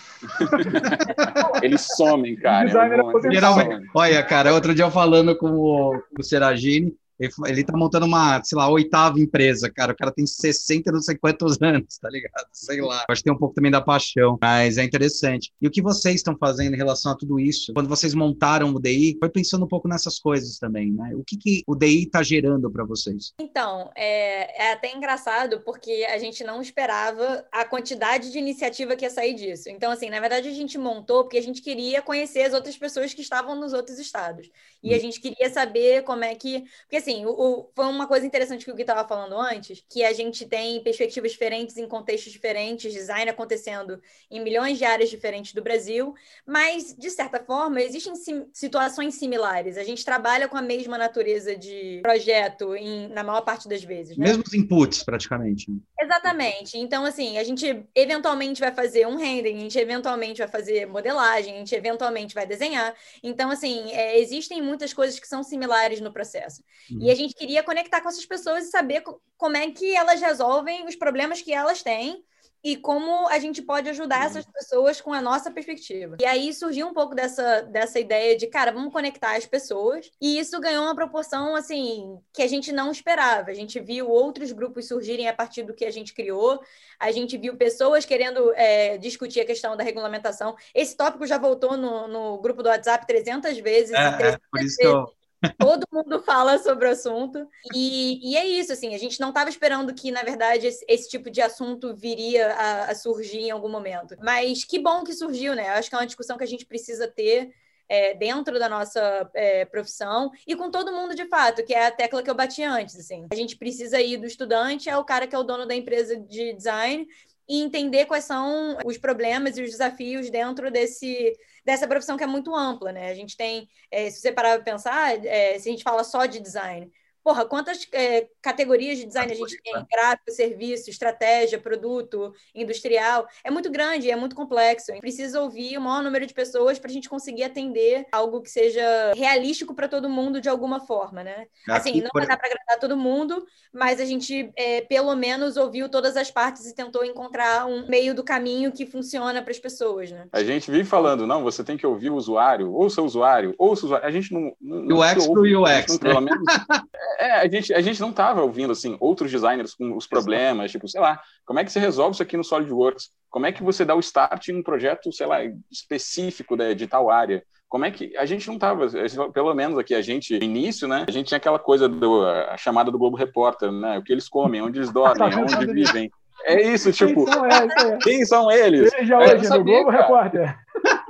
Speaker 4: Eles somem, cara.
Speaker 5: Designer
Speaker 1: Geralmente, olha, cara, outro dia eu falando com o, com o Seragini, ele, tá montando uma, sei lá, oitava empresa, cara. O cara tem 60, não sei quantos anos, tá ligado? Sei lá. Acho que tem um pouco também da paixão, mas é interessante. E o que vocês estão fazendo em relação a tudo isso? Quando vocês montaram o DI, foi pensando um pouco nessas coisas também, né? O que, que o DI tá gerando para vocês?
Speaker 2: Então, é, é até engraçado porque a gente não esperava a quantidade de iniciativa que ia sair disso. Então, assim, na verdade, a gente montou porque a gente queria conhecer as outras pessoas que estavam nos outros estados. E hum. a gente queria saber como é que. Porque, assim, o, o, foi uma coisa interessante que o Gui estava falando antes, que a gente tem perspectivas diferentes em contextos diferentes, design acontecendo em milhões de áreas diferentes do Brasil, mas, de certa forma, existem sim, situações similares. A gente trabalha com a mesma natureza de projeto em, na maior parte das vezes. Né?
Speaker 1: Mesmos inputs, praticamente.
Speaker 2: Exatamente. Então, assim, a gente eventualmente vai fazer um rendering, a gente eventualmente vai fazer modelagem, a gente eventualmente vai desenhar. Então, assim, é, existem muitas coisas que são similares no processo. Uhum. E a gente queria conectar com essas pessoas e saber como é que elas resolvem os problemas que elas têm e como a gente pode ajudar essas pessoas com a nossa perspectiva. E aí surgiu um pouco dessa, dessa ideia de, cara, vamos conectar as pessoas. E isso ganhou uma proporção, assim, que a gente não esperava. A gente viu outros grupos surgirem a partir do que a gente criou. A gente viu pessoas querendo é, discutir a questão da regulamentação. Esse tópico já voltou no, no grupo do WhatsApp 300 vezes.
Speaker 1: É, 300 é por isso vezes. que eu
Speaker 2: Todo mundo fala sobre o assunto. E, e é isso, assim, a gente não estava esperando que, na verdade, esse, esse, tipo de assunto viria a, a, surgir em algum momento. Mas que bom que surgiu, né? Acho que é uma discussão que a gente precisa ter. É, dentro da nossa é, profissão e com todo mundo de fato, que é a tecla que eu bati antes. Assim. A gente precisa ir do estudante é o cara que é o dono da empresa de design e entender quais são os problemas e os desafios dentro desse, dessa profissão que é muito ampla, né? A gente tem, é, se você parar para pensar, é, se a gente fala só de design, porra, quantas é, categorias de design a gente tem? Gráfico, serviço, estratégia, produto, industrial. É muito grande, é muito complexo. A gente precisa ouvir o maior número de pessoas para a gente conseguir atender algo que seja realístico para todo mundo de alguma forma, né? Aqui, assim, não por... vai dar para agradar todo mundo, mas a gente, é, pelo menos, ouviu todas as partes e tentou encontrar um meio do caminho que funciona para as pessoas, né?
Speaker 4: A gente vive falando, não, você tem que ouvir o usuário, ouça o usuário, ouça o usuário. A gente não...
Speaker 1: não UX para o UX, não, pelo menos...
Speaker 4: é, a gente, a gente não estava ouvindo, assim, outros designers com os problemas, tipo, sei lá, como é que você resolve isso aqui no SolidWorks? Como é que você dá o start em um projeto, sei lá, específico de, de tal área? Como é que a gente não estava, pelo menos aqui a gente, no início, né? A gente tinha aquela coisa do a chamada do Globo Repórter, né? O que eles comem, onde eles dormem, onde vivem. É isso, tipo. Quem são eles? Quem são eles?
Speaker 5: Veja é, hoje no Globo cara. Repórter.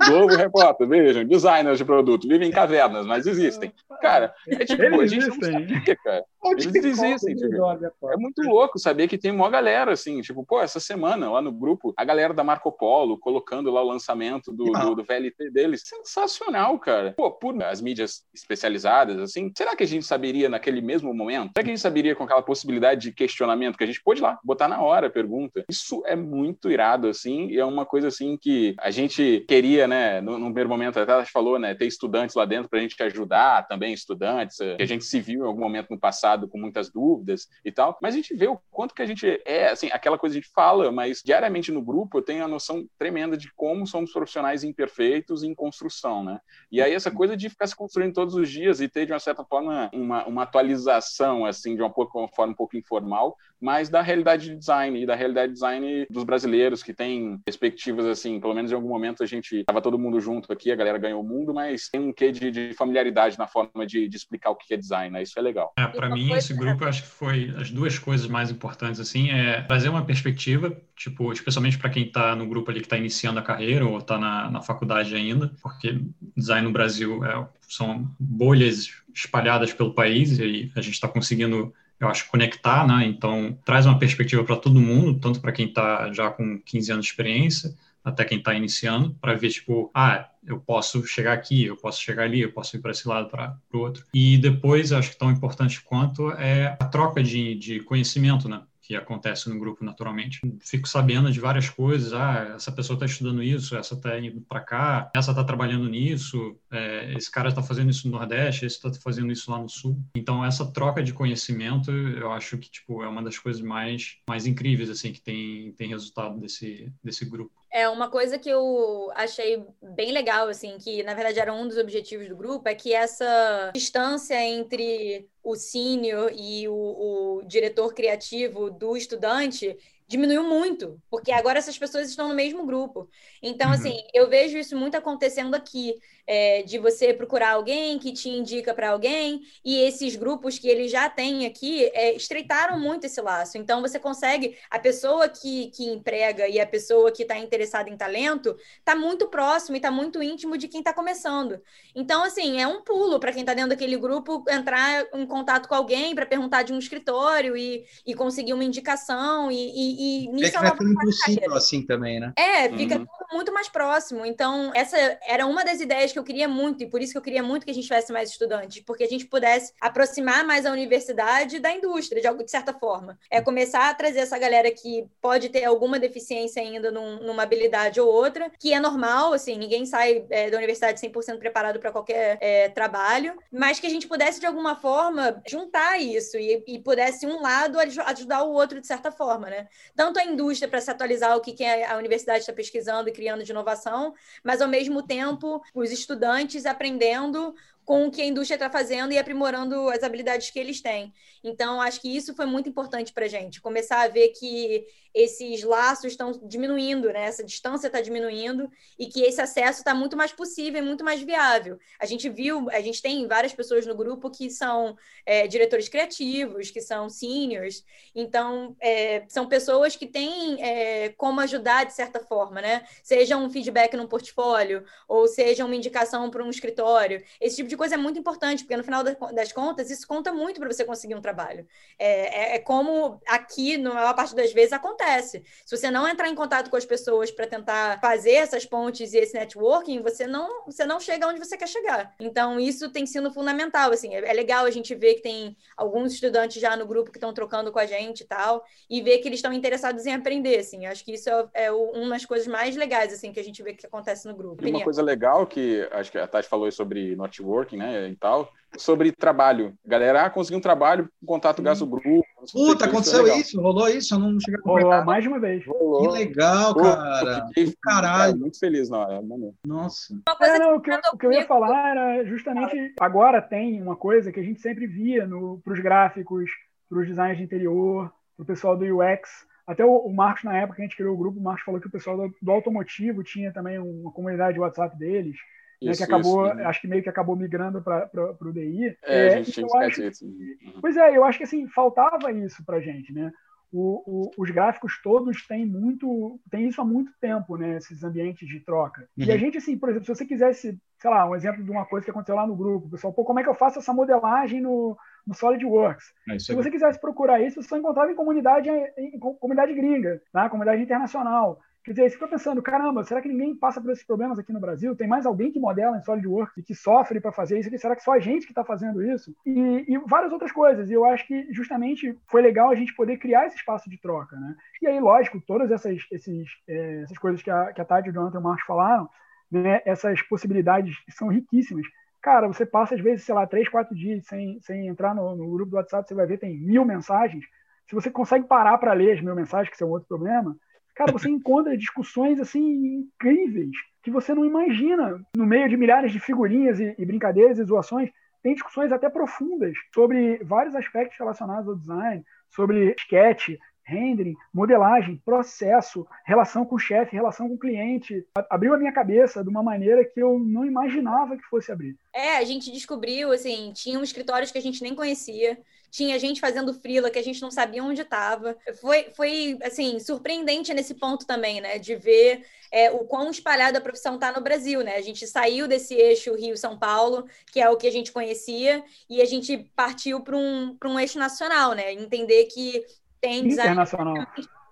Speaker 4: Globo Repórter, vejam, designers de produto, vivem em cavernas, mas existem. Cara, é tipo, Eles a gente existem. não sabia, cara. Eles existem, tipo, é muito louco saber que tem uma galera, assim, tipo, pô, essa semana lá no grupo, a galera da Marco Polo colocando lá o lançamento do, do, do VLT deles. Sensacional, cara. Pô, por as mídias especializadas, assim, será que a gente saberia naquele mesmo momento? Será que a gente saberia com aquela possibilidade de questionamento que a gente pode lá, botar na hora a pergunta? Isso é muito irado, assim, e é uma coisa, assim, que a gente queria, né, no, no primeiro momento, até a gente falou, né, ter estudantes lá dentro pra gente ajudar também, estudantes, que a gente se viu em algum momento no passado com muitas dúvidas e tal, mas a gente vê o quanto que a gente é, assim, aquela coisa a gente fala, mas diariamente no grupo eu tenho a noção tremenda de como somos profissionais imperfeitos em construção, né? E aí essa coisa de ficar se construindo todos os dias e ter, de uma certa forma, uma, uma atualização, assim, de uma forma um pouco informal, mas da realidade de design e da realidade de design dos brasileiros que tem perspectivas, assim, pelo menos em algum momento a gente estava todo mundo junto aqui, a galera ganhou o mundo, mas tem um quê de, de familiaridade na forma de, de, explicar o que é design, né? Isso é legal.
Speaker 3: É, para mim, esse grupo, eu acho que foi as duas coisas mais importantes, assim, é trazer uma perspectiva, tipo, especialmente para quem está no grupo ali que está iniciando a carreira ou está na, na faculdade ainda, porque design no Brasil é, são bolhas espalhadas pelo país e a gente está conseguindo eu acho, conectar, né? Então, traz uma perspectiva para todo mundo, tanto para quem está já com 15 anos de experiência, até quem está iniciando, para ver, tipo, ah, eu posso chegar aqui, eu posso chegar ali, eu posso ir para esse lado, para o outro. E depois, acho que tão importante quanto é a troca de, de conhecimento, né? Que acontece no grupo naturalmente. Fico sabendo de várias coisas. Ah, essa pessoa está estudando isso, essa está indo para cá, essa está trabalhando nisso, é, esse cara está fazendo isso no Nordeste, esse está fazendo isso lá no Sul. Então essa troca de conhecimento, eu acho que tipo é uma das coisas mais mais incríveis assim que tem tem resultado desse desse grupo.
Speaker 2: É uma coisa que eu achei bem legal, assim, que na verdade era um dos objetivos do grupo, é que essa distância entre o sênior e o, o diretor criativo do estudante diminuiu muito, porque agora essas pessoas estão no mesmo grupo. Então, uhum. assim, eu vejo isso muito acontecendo aqui é, de você procurar alguém que te indica para alguém, e esses grupos que ele já tem aqui é, estreitaram muito esse laço. Então, você consegue, a pessoa que, que emprega e a pessoa que está interessada em talento está muito próximo e está muito íntimo de quem está começando. Então, assim, é um pulo para quem está dentro daquele grupo entrar em contato com alguém para perguntar de um escritório e, e conseguir uma indicação e, e,
Speaker 1: e nisso é que vai ficando impossível assim também, né?
Speaker 2: É, fica uhum. tudo muito mais próximo. Então, essa era uma das ideias que eu queria muito, e por isso que eu queria muito que a gente tivesse mais estudantes, porque a gente pudesse aproximar mais a universidade da indústria, de, de certa forma. É começar a trazer essa galera que pode ter alguma deficiência ainda num, numa habilidade ou outra, que é normal, assim, ninguém sai é, da universidade 100% preparado para qualquer é, trabalho, mas que a gente pudesse, de alguma forma, juntar isso e, e pudesse um lado ajudar o outro de certa forma, né? Tanto a indústria para se atualizar o que, que a universidade está pesquisando criando de inovação, mas ao mesmo tempo os estudantes aprendendo com o que a indústria está fazendo e aprimorando as habilidades que eles têm. Então, acho que isso foi muito importante para a gente, começar a ver que esses laços estão diminuindo, né? essa distância está diminuindo e que esse acesso está muito mais possível e muito mais viável. A gente viu, a gente tem várias pessoas no grupo que são é, diretores criativos, que são seniors, então é, são pessoas que têm é, como ajudar de certa forma, né? Seja um feedback no portfólio ou seja uma indicação para um escritório. Esse tipo de coisa é muito importante, porque no final das contas, isso conta muito para você conseguir um trabalho. É, é, é, como aqui, na maior parte das vezes, acontece. Se você não entrar em contato com as pessoas para tentar fazer essas pontes e esse networking, você não, você não chega onde você quer chegar. Então, isso tem sido fundamental. Assim, é, é legal a gente ver que tem alguns estudantes já no grupo que estão trocando com a gente e tal, e ver que eles estão interessados em aprender. Assim. Acho que isso é, é uma das coisas mais legais assim que a gente vê que acontece no grupo.
Speaker 4: E uma coisa legal que acho que a Tati falou sobre networking, né, e tal, sobre trabalho. Galera, ah, consegui um trabalho, contato gasto grupo.
Speaker 1: Puta, aconteceu isso, isso, rolou isso, eu não cheguei a
Speaker 5: Rolou mais de uma vez.
Speaker 1: Rolou. Que legal, Pô, cara.
Speaker 4: Fiquei, Caralho. Cara, muito feliz na hora.
Speaker 1: Nossa.
Speaker 5: É, não, o, que, o que eu ia falar era justamente, agora tem uma coisa que a gente sempre via para os gráficos, para os designers de interior, para o pessoal do UX, até o, o, Marcos, na época que a gente criou o grupo, o Marcos falou que o pessoal do, do automotivo tinha também uma comunidade de WhatsApp deles, isso, né, que acabou, isso, acho que meio que acabou migrando para o DI.
Speaker 4: É, é, a gente tinha acho, isso.
Speaker 5: Uhum. Pois é, eu acho que assim, faltava isso para gente, né? O, o, os gráficos todos têm muito, tem isso há muito tempo, né? Esses ambientes de troca. Uhum. E a uhum. gente, assim, por exemplo, se você quisesse, sei lá, um exemplo de uma coisa que aconteceu lá no grupo, pessoal, pô, como é que eu faço essa modelagem no, no SolidWorks. É Se você quisesse procurar isso, você só encontrava em comunidade, em comunidade gringa, tá? comunidade internacional. Quer dizer, você fica pensando, caramba, será que ninguém passa por esses problemas aqui no Brasil? Tem mais alguém que modela em SolidWorks e que sofre para fazer isso? Será que só a gente que está fazendo isso? E, e, várias outras coisas. E eu acho que justamente foi legal a gente poder criar esse espaço de troca. Né? E aí, lógico, todas essas, esses, é, essas coisas que a, que a Tati, o Jonathan e o Marcos falaram, né, essas possibilidades são riquíssimas. Cara, você passa às vezes, sei lá, três, quatro dias sem, sem entrar no, no grupo do WhatsApp, você vai ver, tem mil mensagens. Se você consegue parar para ler as mil mensagens, que é um outro problema, cara, você encontra discussões assim incríveis que você não imagina. No meio de milhares de figurinhas e, e brincadeiras e zoações, tem discussões até profundas sobre vários aspectos relacionados ao design, sobre sketch, rendering, modelagem, processo, relação com o chefe, relação com o cliente. Abriu a minha cabeça de uma maneira que eu não imaginava que fosse abrir.
Speaker 2: É, a gente descobriu, assim, tinha um escritórios que a gente nem conhecia, tinha gente fazendo frila que a gente não sabia onde estava. Foi, foi, assim, surpreendente nesse ponto também, né, de ver é, o quão espalhada a profissão está no Brasil, né? A gente saiu desse eixo Rio-São Paulo, que é o que a gente conhecia, e a gente partiu para um, um eixo nacional, né? Entender que tem
Speaker 5: design internacional.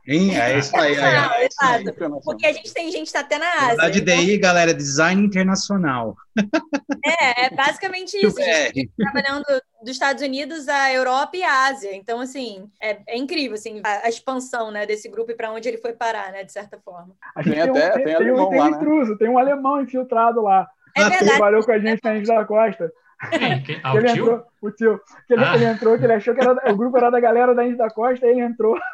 Speaker 1: Sim, é isso aí. É,
Speaker 2: é, Porque a gente tem gente tá até na Ásia.
Speaker 1: Na então... DI, galera, design internacional.
Speaker 2: É, é basicamente isso. A gente tá trabalhando dos Estados Unidos à Europa e à Ásia. Então, assim, é, é incrível assim, a, a, expansão né, desse grupo e para onde ele foi parar, né, de certa forma.
Speaker 5: A gente tem, tem até tem, tem, alemão tem, lá, né? intruso, tem um alemão infiltrado lá.
Speaker 2: É verdade. Que
Speaker 5: trabalhou com a gente na Ilha da Costa.
Speaker 3: Quem? Ah, ele
Speaker 5: entrou, o tio. Que ele, ah. ele, entrou, que ele achou que era, o grupo era da galera da Ilha da Costa, ele entrou.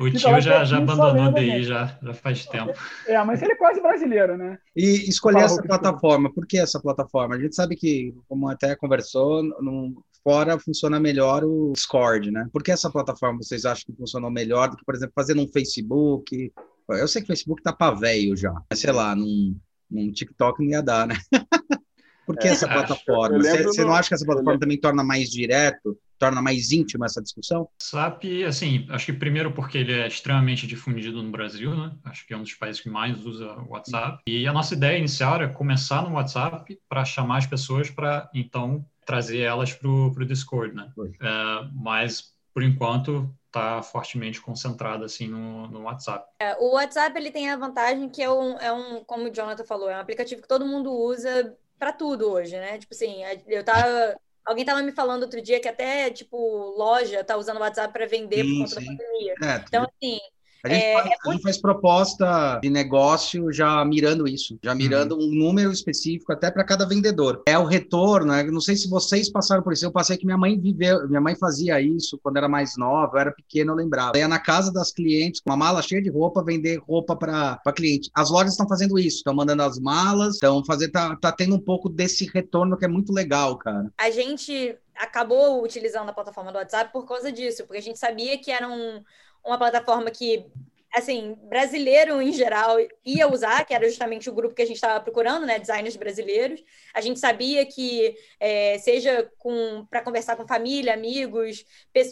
Speaker 3: O tio já, já abandonou o DI já, já faz tempo.
Speaker 5: É, mas ele é quase brasileiro, né?
Speaker 1: E escolher essa plataforma, por que essa plataforma? A gente sabe que, como até conversou, fora funciona melhor o Discord, né? Por que essa plataforma vocês acham que funcionou melhor do que, por exemplo, fazer num Facebook? Eu sei que o Facebook tá para velho já, mas sei lá, num, num TikTok não ia dar, né? Por que é, essa plataforma? Você, você, não acha que essa plataforma também torna mais direto, torna mais íntima essa discussão?
Speaker 3: SAP, assim, acho que primeiro porque ele é extremamente difundido no Brasil, né? Acho que é um dos países que mais usa o WhatsApp. E a nossa ideia inicial era começar no WhatsApp para chamar as pessoas para, então, trazer elas para o Discord, né? É, mas, por enquanto, está fortemente concentrada assim no, no WhatsApp.
Speaker 2: É, o WhatsApp ele tem a vantagem que é um, é um, como o Jonathan falou, é um aplicativo que todo mundo usa para tudo hoje, né? Tipo assim, eu tava. Alguém tava me falando outro dia que até, tipo, loja tá usando o WhatsApp para vender sim, por conta sim. da pandemia. É, então, assim,
Speaker 1: a gente, é, faz, é a gente, faz, proposta de negócio já mirando isso, já mirando uhum. um número específico até para cada vendedor. É o retorno, né? não sei se vocês passaram por isso, eu passei que minha mãe viveu, minha mãe fazia isso quando era mais nova, eu era pequeno, eu lembrava. Ia na casa das clientes com uma mala cheia de roupa, vender roupa para cliente. As lojas estão fazendo isso, estão mandando as malas, estão fazendo, tá, tá tendo um pouco desse retorno que é muito legal, cara.
Speaker 2: A gente acabou utilizando a plataforma do WhatsApp por causa disso, porque a gente sabia que era um uma plataforma que assim, brasileiro em geral ia usar, que era justamente o grupo que a gente estava procurando, né, designers brasileiros. A gente sabia que, é, seja para conversar com família, amigos,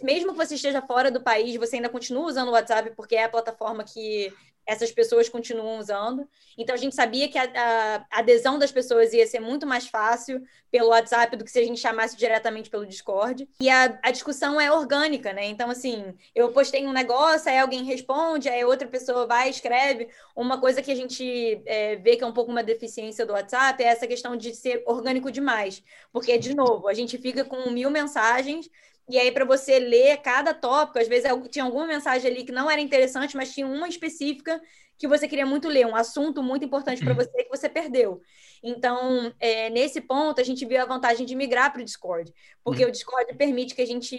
Speaker 2: mesmo que você esteja fora do país, você ainda continua usando o WhatsApp, porque é a plataforma que essas pessoas continuam usando. Então, a gente sabia que a, a, adesão das pessoas ia ser muito mais fácil pelo WhatsApp do que se a gente chamasse diretamente pelo Discord. E a, a discussão é orgânica, né? Então, assim, eu postei um negócio, aí alguém responde, aí outra pessoa vai escreve. Uma coisa que a gente é, vê que é um pouco uma deficiência do WhatsApp é essa questão de ser orgânico demais. Porque, de novo, a gente fica com mil mensagens e aí, para você ler cada tópico, às vezes tinha alguma mensagem ali que não era interessante, mas tinha uma específica que você queria muito ler, um assunto muito importante para uhum. você que você perdeu. Então, é, nesse ponto, a gente viu a vantagem de migrar para o Discord, porque uhum. o Discord permite que a gente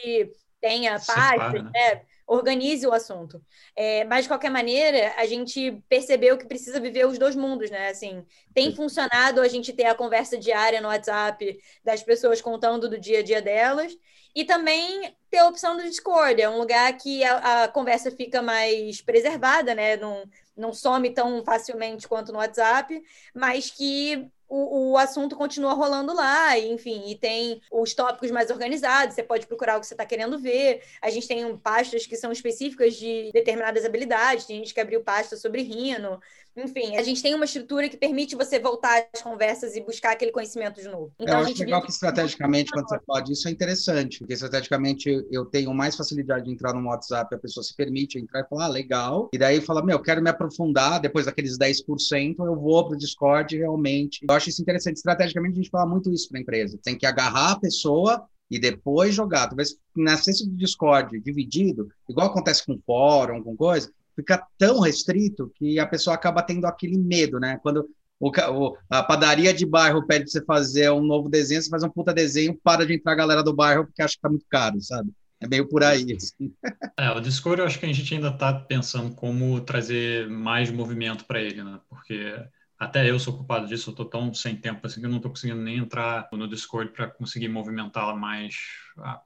Speaker 2: tenha páginas, né? Organize o assunto. É, mas, de qualquer maneira, a gente percebeu que precisa viver os dois mundos, né? Assim, tem funcionado a gente ter a conversa diária no WhatsApp das pessoas contando do dia a dia delas, e também ter a opção do Discord, é um lugar que a, a conversa fica mais preservada, né? Não, não some tão facilmente quanto no WhatsApp, mas que o, o assunto continua rolando lá, enfim, e tem os tópicos mais organizados, você pode procurar o que você está querendo ver. A gente tem pastas que são específicas de determinadas habilidades, tem gente que abriu pasta sobre Rhino, enfim, a gente tem uma estrutura que permite você voltar às conversas e buscar aquele conhecimento de novo.
Speaker 1: Então, eu acho legal que estrategicamente, quando você fala disso, é interessante, porque estrategicamente eu tenho mais facilidade de entrar no WhatsApp, a pessoa se permite entrar e falar, ah, legal, e daí fala, meu, quero me aprofundar, depois daqueles 10%, eu vou para o Discord realmente. Eu acho isso interessante. Estrategicamente, a gente fala muito isso para a empresa. Tem que agarrar a pessoa e depois jogar. Talvez na ciência do Discord dividido, igual acontece com fórum, com coisa, fica tão restrito que a pessoa acaba tendo aquele medo, né? Quando o, a padaria de bairro pede você fazer um novo desenho, você faz um puta desenho, para de entrar a galera do bairro porque acha que tá muito caro, sabe? É meio por aí. Assim.
Speaker 3: É, o Discord eu acho que a gente ainda está pensando como trazer mais movimento para ele, né? Porque até eu sou culpado disso, eu tô tão sem tempo assim que eu não tô conseguindo nem entrar no Discord para conseguir movimentar mais,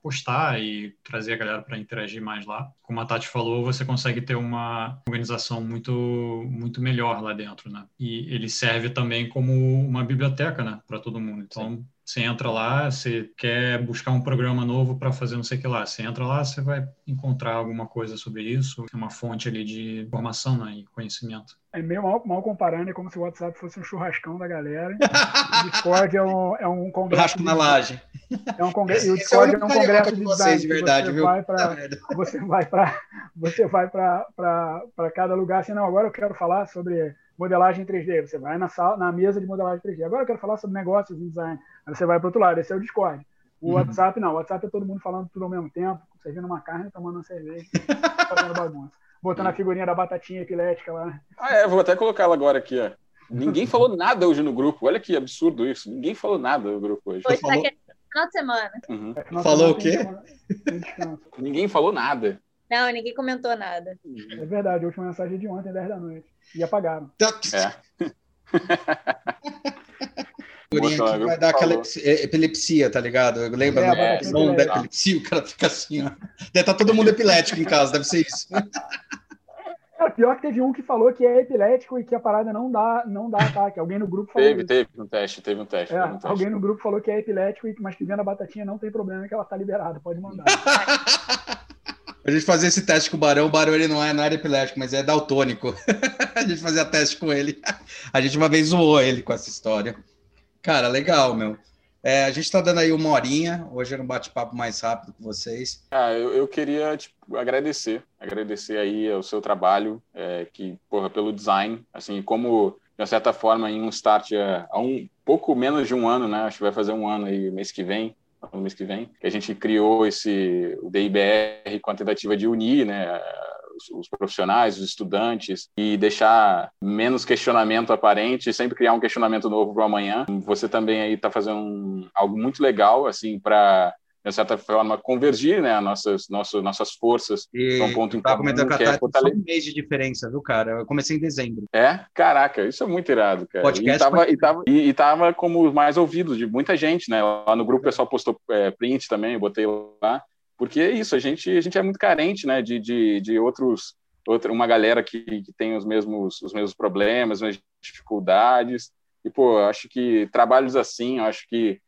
Speaker 3: postar e trazer a galera para interagir mais lá. Como a Tati falou, você consegue ter uma organização muito muito melhor lá dentro, né? E ele serve também como uma biblioteca, né, para todo mundo. Então, Sim você entra lá, você quer buscar um programa novo para fazer não sei o que lá. Você entra lá, você vai encontrar alguma coisa sobre isso, é uma fonte ali de informação né, e conhecimento.
Speaker 5: É meio mal, mal comparando, é como se o WhatsApp fosse um churrascão da galera. o Discord é um, é um congresso.
Speaker 1: Churrasco na laje.
Speaker 5: É um congresso, e o é Discord é, um congresso de
Speaker 1: vocês, de verdade,
Speaker 5: você
Speaker 1: viu?
Speaker 5: Vai pra, você vai para você vai para cada lugar assim, não, agora eu quero falar sobre modelagem 3D. Você vai na, sala, na mesa de modelagem 3D. Agora eu quero falar sobre negócios em design. Aí você vai para outro lado. Esse é o Discord. O uhum. WhatsApp, não. O WhatsApp é todo mundo falando tudo ao mesmo tempo, servindo uma carne, tomando uma cerveja, fazendo bagunça. Botando a figurinha da batatinha epilética lá.
Speaker 4: Ah, é. Vou até colocar ela agora aqui, ó. Ninguém falou nada hoje no grupo. Olha que absurdo isso. Ninguém falou nada no grupo hoje.
Speaker 2: Hoje
Speaker 4: tá falou...
Speaker 2: final de semana.
Speaker 1: Uhum. É, falou o quê?
Speaker 4: Ninguém falou nada.
Speaker 2: Não, ninguém comentou nada.
Speaker 5: É verdade, a última mensagem é de ontem, 10 da noite. E apagaram.
Speaker 4: É.
Speaker 1: Botou, vai dar aquela epilepsia, tá ligado? Eu lembro é, no da epilepsia, o cara fica assim, ó. Deve estar tá todo mundo epilético em casa, deve ser isso.
Speaker 5: Cara, pior que teve um que falou que é epilético e que a parada não dá, não dá ataque. Alguém no grupo falou.
Speaker 4: Teve, isso. teve um teste, teve um teste.
Speaker 5: É,
Speaker 4: um teste.
Speaker 5: Alguém no grupo falou que é epilético, mas que vendo a batatinha não tem problema, que ela tá liberada, pode mandar.
Speaker 1: A gente fazia esse teste com o Barão. O Barão ele não é, não era epilético, mas é daltônico. a gente fazia teste com ele. A gente uma vez zoou ele com essa história. Cara, legal, meu. É, a gente está dando aí uma horinha. Hoje era um bate-papo mais rápido com vocês.
Speaker 4: Ah, eu, eu queria tipo, agradecer, agradecer aí o seu trabalho, é, que porra pelo design, assim como de certa forma em um start há um pouco menos de um ano, né? Acho que vai fazer um ano aí mês que vem no mês que vem, que a gente criou esse o DIBR com a tentativa de unir, né, os, os, profissionais, os estudantes e deixar menos questionamento aparente, sempre criar um questionamento novo para o amanhã. Você também aí está fazendo um, algo muito legal assim para de certa forma, convergir né, nossas, nossas, nossas forças
Speaker 1: para um ponto em comum, que é fortale... um mês de diferença, viu, cara? Eu comecei em dezembro.
Speaker 4: É? Caraca, isso é muito irado, cara. Podcast e, tava, e, tava, e, e tava como mais ouvidos de muita gente, né? Lá no grupo o pessoal postou é, print também, eu botei lá. Porque é isso, a gente, a gente é muito carente, né, de, de, de outros, outra, uma galera que, que tem os mesmos, os mesmos problemas, as mesmas dificuldades. E, pô, acho que trabalhos assim, acho que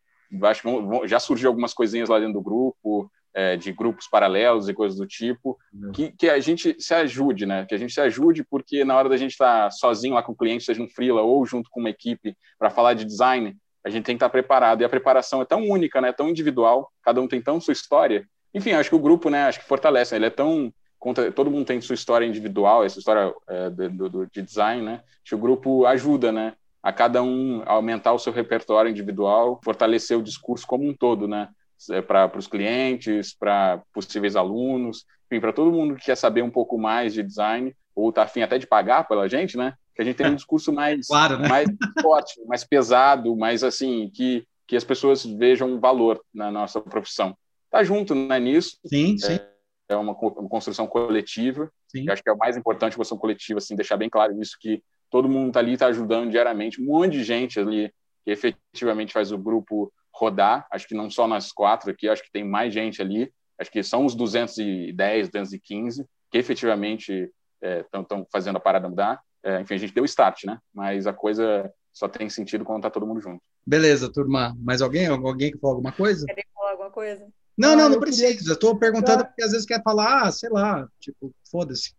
Speaker 4: acho que já surgiu algumas coisinhas lá dentro do grupo, é, de grupos paralelos e coisas do tipo, uhum. que, que a gente se ajude, né? Que a gente se ajude, porque na hora da gente estar tá sozinho lá com o cliente, seja um freela ou junto com uma equipe para falar de design, a gente tem que estar tá preparado. E a preparação é tão única, né? Tão individual, cada um tem tão sua história. Enfim, acho que o grupo, né? Acho que fortalece. Né? Ele é tão conta, todo mundo tem sua história individual, essa história é, do, do, de design, né? Acho que o grupo ajuda, né? A cada um aumentar o seu repertório individual, fortalecer o discurso como um todo, né? É, para os clientes, para possíveis alunos, enfim, para todo mundo que quer saber um pouco mais de design ou está afim até de pagar pela gente, né? Que a gente tem um discurso mais,
Speaker 1: claro, né?
Speaker 4: mais forte, mais pesado, mais assim, que, que as pessoas vejam valor na nossa profissão. Tá junto né, nisso.
Speaker 1: Sim, sim.
Speaker 4: É, é uma, uma construção coletiva. Sim. acho que é o mais importante, construção coletiva, assim, deixar bem claro isso, que todo mundo está ali, está ajudando diariamente, um monte de gente ali que efetivamente faz o grupo rodar. Acho que não só nós quatro aqui, acho que tem mais gente ali. Acho que são os 210, 215 que efetivamente estão é, fazendo a parada mudar. É, enfim, a gente deu start, né? Mas a coisa só tem sentido quando está todo mundo junto.
Speaker 1: Beleza, turma. Mais alguém? Alguém que falou alguma coisa?
Speaker 2: Quer falar alguma coisa?
Speaker 1: Não, não, não precisa. Estou perguntando porque às vezes quer falar, ah, sei lá, tipo, foda-se.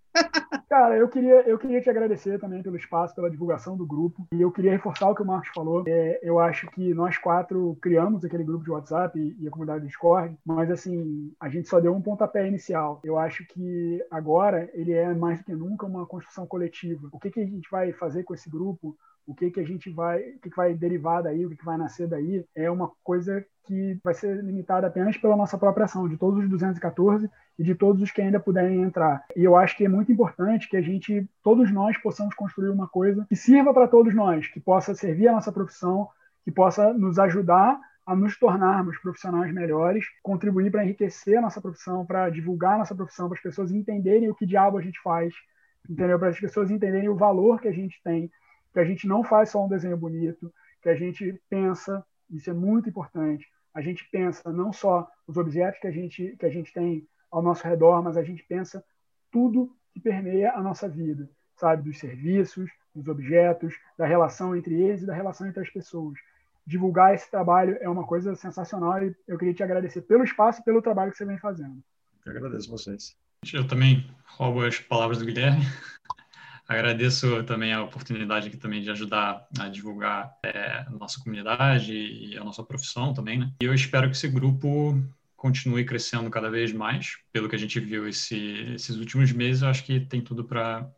Speaker 5: Cara, eu queria, eu queria te agradecer também pelo espaço, pela divulgação do grupo. E eu queria reforçar o que o Marcos falou. É, eu acho que nós quatro criamos aquele grupo de WhatsApp e, e, a comunidade do Discord, mas assim, a gente só deu um pontapé inicial. Eu acho que agora ele é mais do que nunca uma construção coletiva. O que, que a gente vai fazer com esse grupo? O que que a gente vai, o que, que vai derivar daí, o que, que vai nascer daí, é uma coisa que vai ser limitada apenas pela nossa própria ação, de todos os 214 e de todos os que ainda puderem entrar. E eu acho que é muito importante que a gente, todos nós, possamos construir uma coisa que sirva para todos nós, que possa servir a nossa profissão, que possa nos ajudar a nos tornarmos profissionais melhores, contribuir para enriquecer a nossa profissão, para divulgar a nossa profissão, para as pessoas entenderem o que diabo a gente faz, entendeu? Para as pessoas entenderem o valor que a gente tem que a gente não faz só um desenho bonito, que a gente pensa, isso é muito importante, a gente pensa não só os objetos que a gente, que a gente tem ao nosso redor, mas a gente pensa tudo que permeia a nossa vida, sabe? Dos serviços, dos objetos, da relação entre eles e da relação entre as pessoas. Divulgar esse trabalho é uma coisa sensacional e eu queria te agradecer pelo espaço e pelo trabalho que você vem fazendo.
Speaker 1: Eu agradeço vocês.
Speaker 3: Eu também roubo as palavras do Guilherme. Agradeço também a oportunidade aqui também de ajudar a divulgar é, a nossa comunidade e a nossa profissão também, né? E eu espero que esse grupo continue crescendo cada vez mais. Pelo que a gente viu esse, esses últimos meses, eu acho que tem tudo para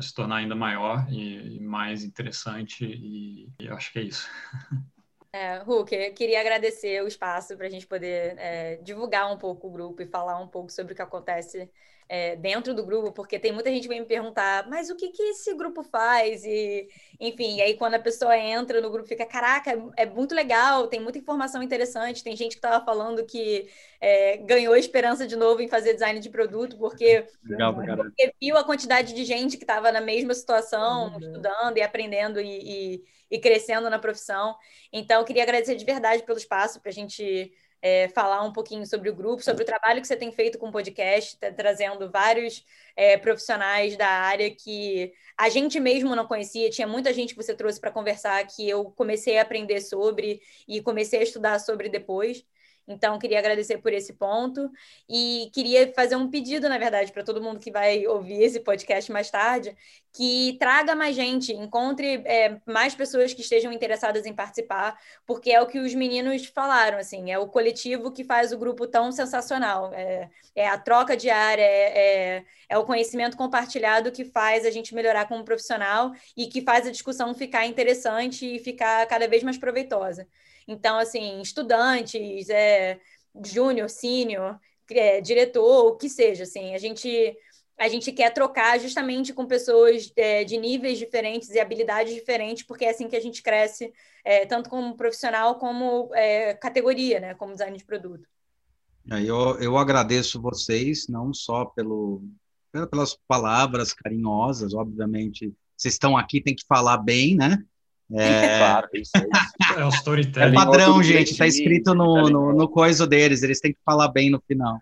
Speaker 3: se tornar ainda maior e, e mais interessante e, e, eu acho que é isso.
Speaker 2: É, Hulk, eu queria agradecer o espaço para a gente poder é, divulgar um pouco o grupo e falar um pouco sobre o que acontece é, dentro do grupo, porque tem muita gente que vem me perguntar, mas o que, que esse grupo faz? E, enfim, e aí quando a pessoa entra no grupo, fica, caraca, é, é muito legal, tem muita informação interessante, tem gente que estava falando que é, ganhou esperança de novo em fazer design de produto, porque, legal, porque viu a quantidade de gente que estava na mesma situação, uhum. estudando e aprendendo e, e, e crescendo na profissão. Então, eu queria agradecer de verdade pelo espaço para a gente é, falar um pouquinho sobre o grupo, sobre o trabalho que você tem feito com o podcast, tá trazendo vários é, profissionais da área que a gente mesmo não conhecia, tinha muita gente que você trouxe para conversar que eu comecei a aprender sobre e comecei a estudar sobre depois. Então, queria agradecer por esse ponto e queria fazer um pedido, na verdade, para todo mundo que vai ouvir esse podcast mais tarde, que traga mais gente, encontre é, mais pessoas que estejam interessadas em participar, porque é o que os meninos falaram, assim, é o coletivo que faz o grupo tão sensacional, é, é a troca diária, é, é, é o conhecimento compartilhado que faz a gente melhorar como profissional e que faz a discussão ficar interessante e ficar cada vez mais proveitosa. Então, assim, estudantes, é, júnior, sênior, é, diretor, o que seja, assim, a gente a gente quer trocar justamente com pessoas é, de níveis diferentes e habilidades diferentes, porque é assim que a gente cresce, é, tanto como profissional como é, categoria, né, como design de produto.
Speaker 1: Eu, eu agradeço vocês, não só pelo, pelas palavras carinhosas, obviamente, vocês estão aqui, tem que falar bem, né?
Speaker 4: É, claro,
Speaker 3: isso, isso. é o storytelling.
Speaker 1: É padrão, gente, está escrito no, no, no coisa deles, eles têm que falar bem no final.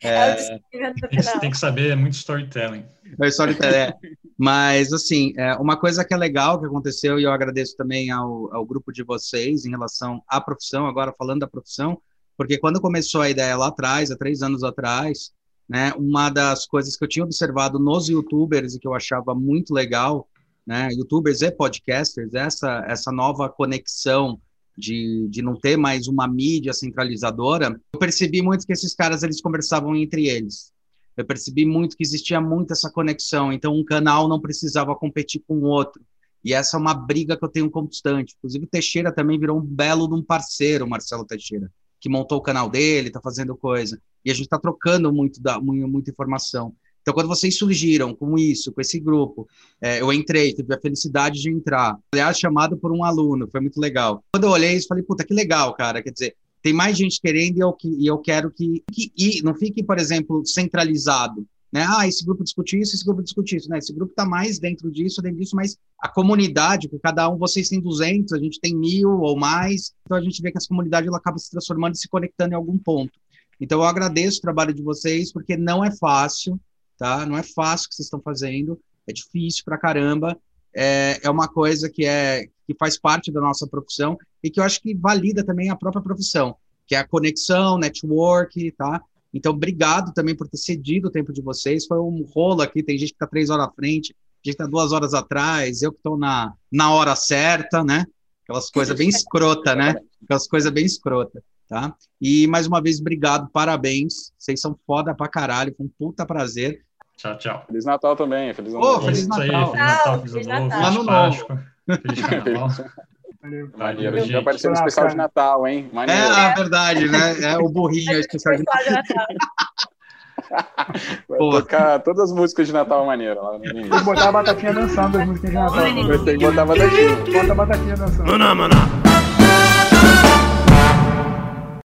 Speaker 3: É, é tem, tem, que saber, é muito storytelling.
Speaker 1: É storytelling, é. Mas, assim, é, uma coisa que é legal que aconteceu, e eu agradeço também ao, ao grupo de vocês em relação à profissão, agora falando da profissão, Porque quando começou a ideia lá atrás, há três anos atrás, né, uma das coisas que eu tinha observado nos YouTubers e que eu achava muito legal, né, YouTubers e podcasters, essa, essa nova conexão de, de não ter mais uma mídia centralizadora, eu percebi muito que esses caras eles conversavam entre eles. Eu percebi muito que existia muito essa conexão, então um canal não precisava competir com o outro. E essa é uma briga que eu tenho constante. Inclusive, o Teixeira também virou um belo de um parceiro, Marcelo Teixeira, que montou o canal dele, está fazendo coisa. E a gente está trocando muito da, muita informação. Então, quando vocês surgiram com isso, com esse grupo, é, eu entrei, tive a felicidade de entrar. Aliás, chamado por um aluno, foi muito legal. Quando eu olhei isso, falei, puta, que legal, cara. Quer dizer, tem mais gente querendo e eu, e eu quero que, que e não fique, por exemplo, centralizado. Né? Ah, esse grupo discute isso, esse grupo discute isso. Né? Esse grupo está mais dentro disso, dentro disso, mas a comunidade, que cada um, vocês têm 200, a gente tem mil ou mais, então a gente vê que essa comunidade ela acaba se transformando e se conectando em algum ponto. Então eu agradeço o trabalho de vocês, porque não é fácil, tá? Não é fácil o que vocês estão fazendo, é difícil pra caramba, é, é uma coisa que é que faz parte da nossa profissão e que eu acho que valida também a própria profissão, que é a conexão, network, tá? Então, obrigado também por ter cedido o tempo de vocês. Foi um rolo aqui, tem gente que está três horas à frente, gente que está duas horas atrás, eu que estou na, na hora certa, né? Aquelas coisas bem escrota, né? Aquelas coisas bem escrota, tá? E, mais uma vez, obrigado, parabéns. Vocês são foda pra caralho, foi um puta prazer.
Speaker 3: Tchau, tchau.
Speaker 4: Feliz Natal também. Feliz
Speaker 1: Ano Novo. Feliz Natal.
Speaker 3: Aí, feliz Natal, feliz Ano Novo, Ano Novo. Feliz Carnaval.
Speaker 4: Valeu. Maneiro. Vai aparecer no especial de Natal, hein?
Speaker 1: Maneiro. É, a verdade, né? É o burrinho é especial de Natal.
Speaker 4: Vai tocar todas as músicas de Natal maneiro lá
Speaker 5: Tem que botar a batatinha dançando as músicas de Natal.
Speaker 4: Tem que botar a batatinha.
Speaker 5: Bota a batatinha dançando. Maná, maná.